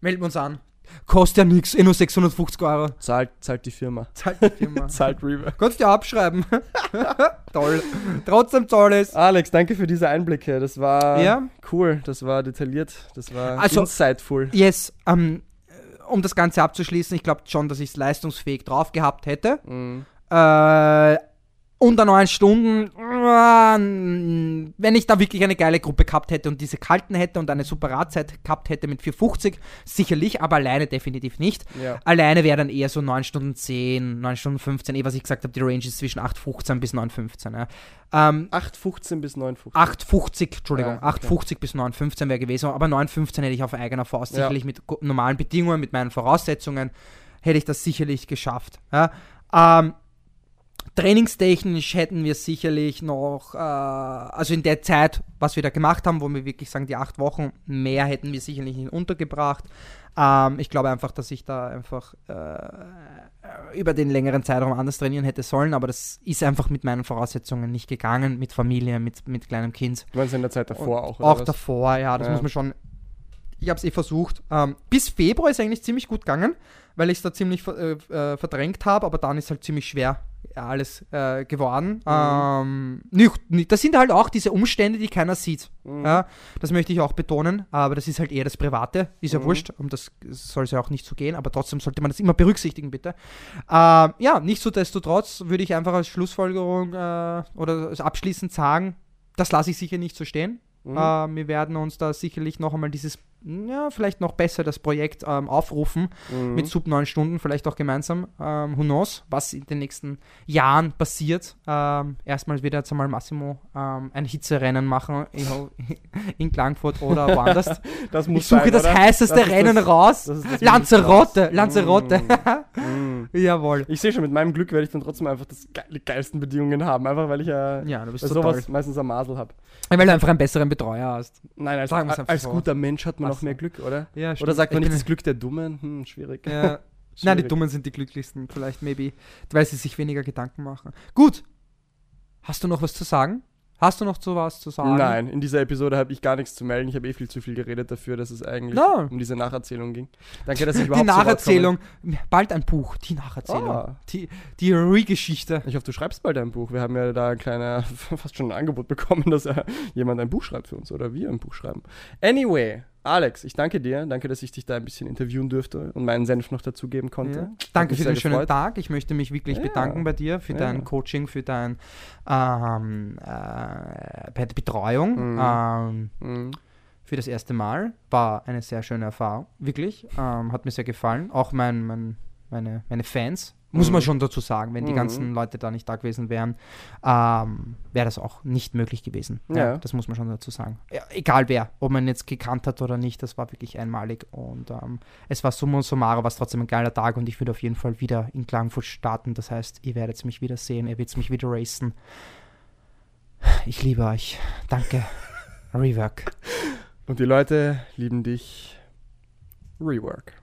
Melden wir uns an. Kostet ja nichts, eh nur 650 Euro. Zahlt, zahlt die Firma. Zahlt die Firma. Zahlt Reaver. Kannst du ja abschreiben. Toll. Trotzdem toll ist. Alex, danke für diese Einblicke. Das war Ja. cool. Das war detailliert. Das war Also- insightful. Yes, ähm, um das Ganze abzuschließen, ich glaube schon, dass ich es leistungsfähig drauf gehabt hätte. Mhm. Äh, unter neun Stunden, äh, wenn ich da wirklich eine geile Gruppe gehabt hätte und diese kalten hätte und eine super Radzeit gehabt hätte mit 450, sicherlich, aber alleine definitiv nicht. Ja. Alleine wäre dann eher so 9 Stunden 10, 9 Stunden 15, eh was ich gesagt habe, die Range ist zwischen 8,15 bis 9,15. Ja. Ähm, 8,15 bis 9,15. 8,50, Entschuldigung, Ja, okay. 8,50 bis 9,15 wäre gewesen, aber 9,15 hätte ich auf eigener Faust, Ja. sicherlich mit normalen Bedingungen, mit meinen Voraussetzungen, hätte ich das sicherlich geschafft. Ja. Ähm, trainingstechnisch hätten wir sicherlich noch, äh, also in der Zeit, was wir da gemacht haben, wo wir wirklich sagen, die acht Wochen, mehr hätten wir sicherlich nicht untergebracht. Ähm, ich glaube einfach, dass ich da einfach äh, über den längeren Zeitraum anders trainieren hätte sollen, aber das ist einfach mit meinen Voraussetzungen nicht gegangen, mit Familie, mit, mit kleinem Kind. Du meinst in der Zeit davor Und auch, oder Auch was? davor, ja, das Ja. muss man schon. Ich habe es eh versucht. Ähm, bis Februar ist eigentlich ziemlich gut gegangen, weil ich es da ziemlich äh, äh, verdrängt habe, aber dann ist halt ziemlich schwer alles äh, geworden. Mhm. Ähm, nicht, das sind halt auch diese Umstände, die keiner sieht. Mhm. Ja, das möchte ich auch betonen, aber das ist halt eher das Private, ist ja Mhm. wurscht, um das soll es ja auch nicht so gehen, aber trotzdem sollte man das immer berücksichtigen, bitte. Ähm, ja, nichtsdestotrotz würde ich einfach als Schlussfolgerung äh, oder als abschließend sagen, das lasse ich sicher nicht so stehen. Mhm. Äh, wir werden uns da sicherlich noch einmal dieses, ja, vielleicht noch besser das Projekt ähm, aufrufen Mhm. mit Sub 9 Stunden, vielleicht auch gemeinsam. Ähm, who knows, was in den nächsten Jahren passiert. Ähm, erstmal wird jetzt einmal Massimo ähm, ein Hitzerennen machen in, in oder woanders. das muss ich suche sein, das oder? heißeste Das Rennen das- raus. Lanzarote. Lanzarote. Mhm. Jawohl. Ich sehe schon, mit meinem Glück werde ich dann trotzdem einfach das ge die geilsten Bedingungen haben. Einfach weil ich ja, Ja, du bist bei so sowas meistens am Masel habe. Weil du einfach einen besseren Betreuer hast. Nein, als, als so. guter Mensch hat man Auch mehr. Glück, oder? Ja, Oder sagt man Ich nicht das Glück der Dummen? Hm, schwierig. Ja. Nein, die Schwierig. Dummen sind die glücklichsten. Vielleicht, maybe, weil sie sich weniger Gedanken machen. Gut. Hast du noch was zu sagen? Hast du noch zu was zu sagen? Nein, in dieser Episode habe ich gar nichts zu melden. Ich habe eh viel zu viel geredet dafür, dass es eigentlich No. um diese Nacherzählung ging. Danke, dass ich Die überhaupt Wort Nacherzählung. Bald ein Buch. Die Nacherzählung. Ah. Die, die Re-Geschichte. Ich hoffe, du schreibst bald ein Buch. Wir haben ja da ein kleiner, fast schon ein Angebot bekommen, dass ja jemand ein Buch schreibt für uns oder wir ein Buch schreiben. Anyway, Alex, ich danke dir. Danke, dass ich dich da ein bisschen interviewen durfte und meinen Senf noch dazugeben konnte. Ja. Danke für den schönen gefreut. Tag. Ich möchte mich wirklich Ja. bedanken bei dir für Ja. dein Coaching, für dein ähm, äh, Betreuung. Mhm. Ähm, Mhm. für das erste Mal. War eine sehr schöne Erfahrung, wirklich. Ähm, hat mir sehr gefallen. Auch mein, mein, meine, meine Fans, muss Mhm. man schon dazu sagen, wenn die Mhm. ganzen Leute da nicht da gewesen wären, ähm, wäre das auch nicht möglich gewesen. Ja. das muss man schon dazu sagen. Ja, egal wer, ob man jetzt gekannt hat oder nicht, das war wirklich einmalig. Und ähm, es war summa summarum, war es trotzdem ein geiler Tag und ich würde auf jeden Fall wieder in Klagenfurt starten. Das heißt, ihr werdet mich wieder sehen, ihr werdet mich wieder racen. Ich liebe euch. Danke. Rework. Und die Leute lieben dich. Rework.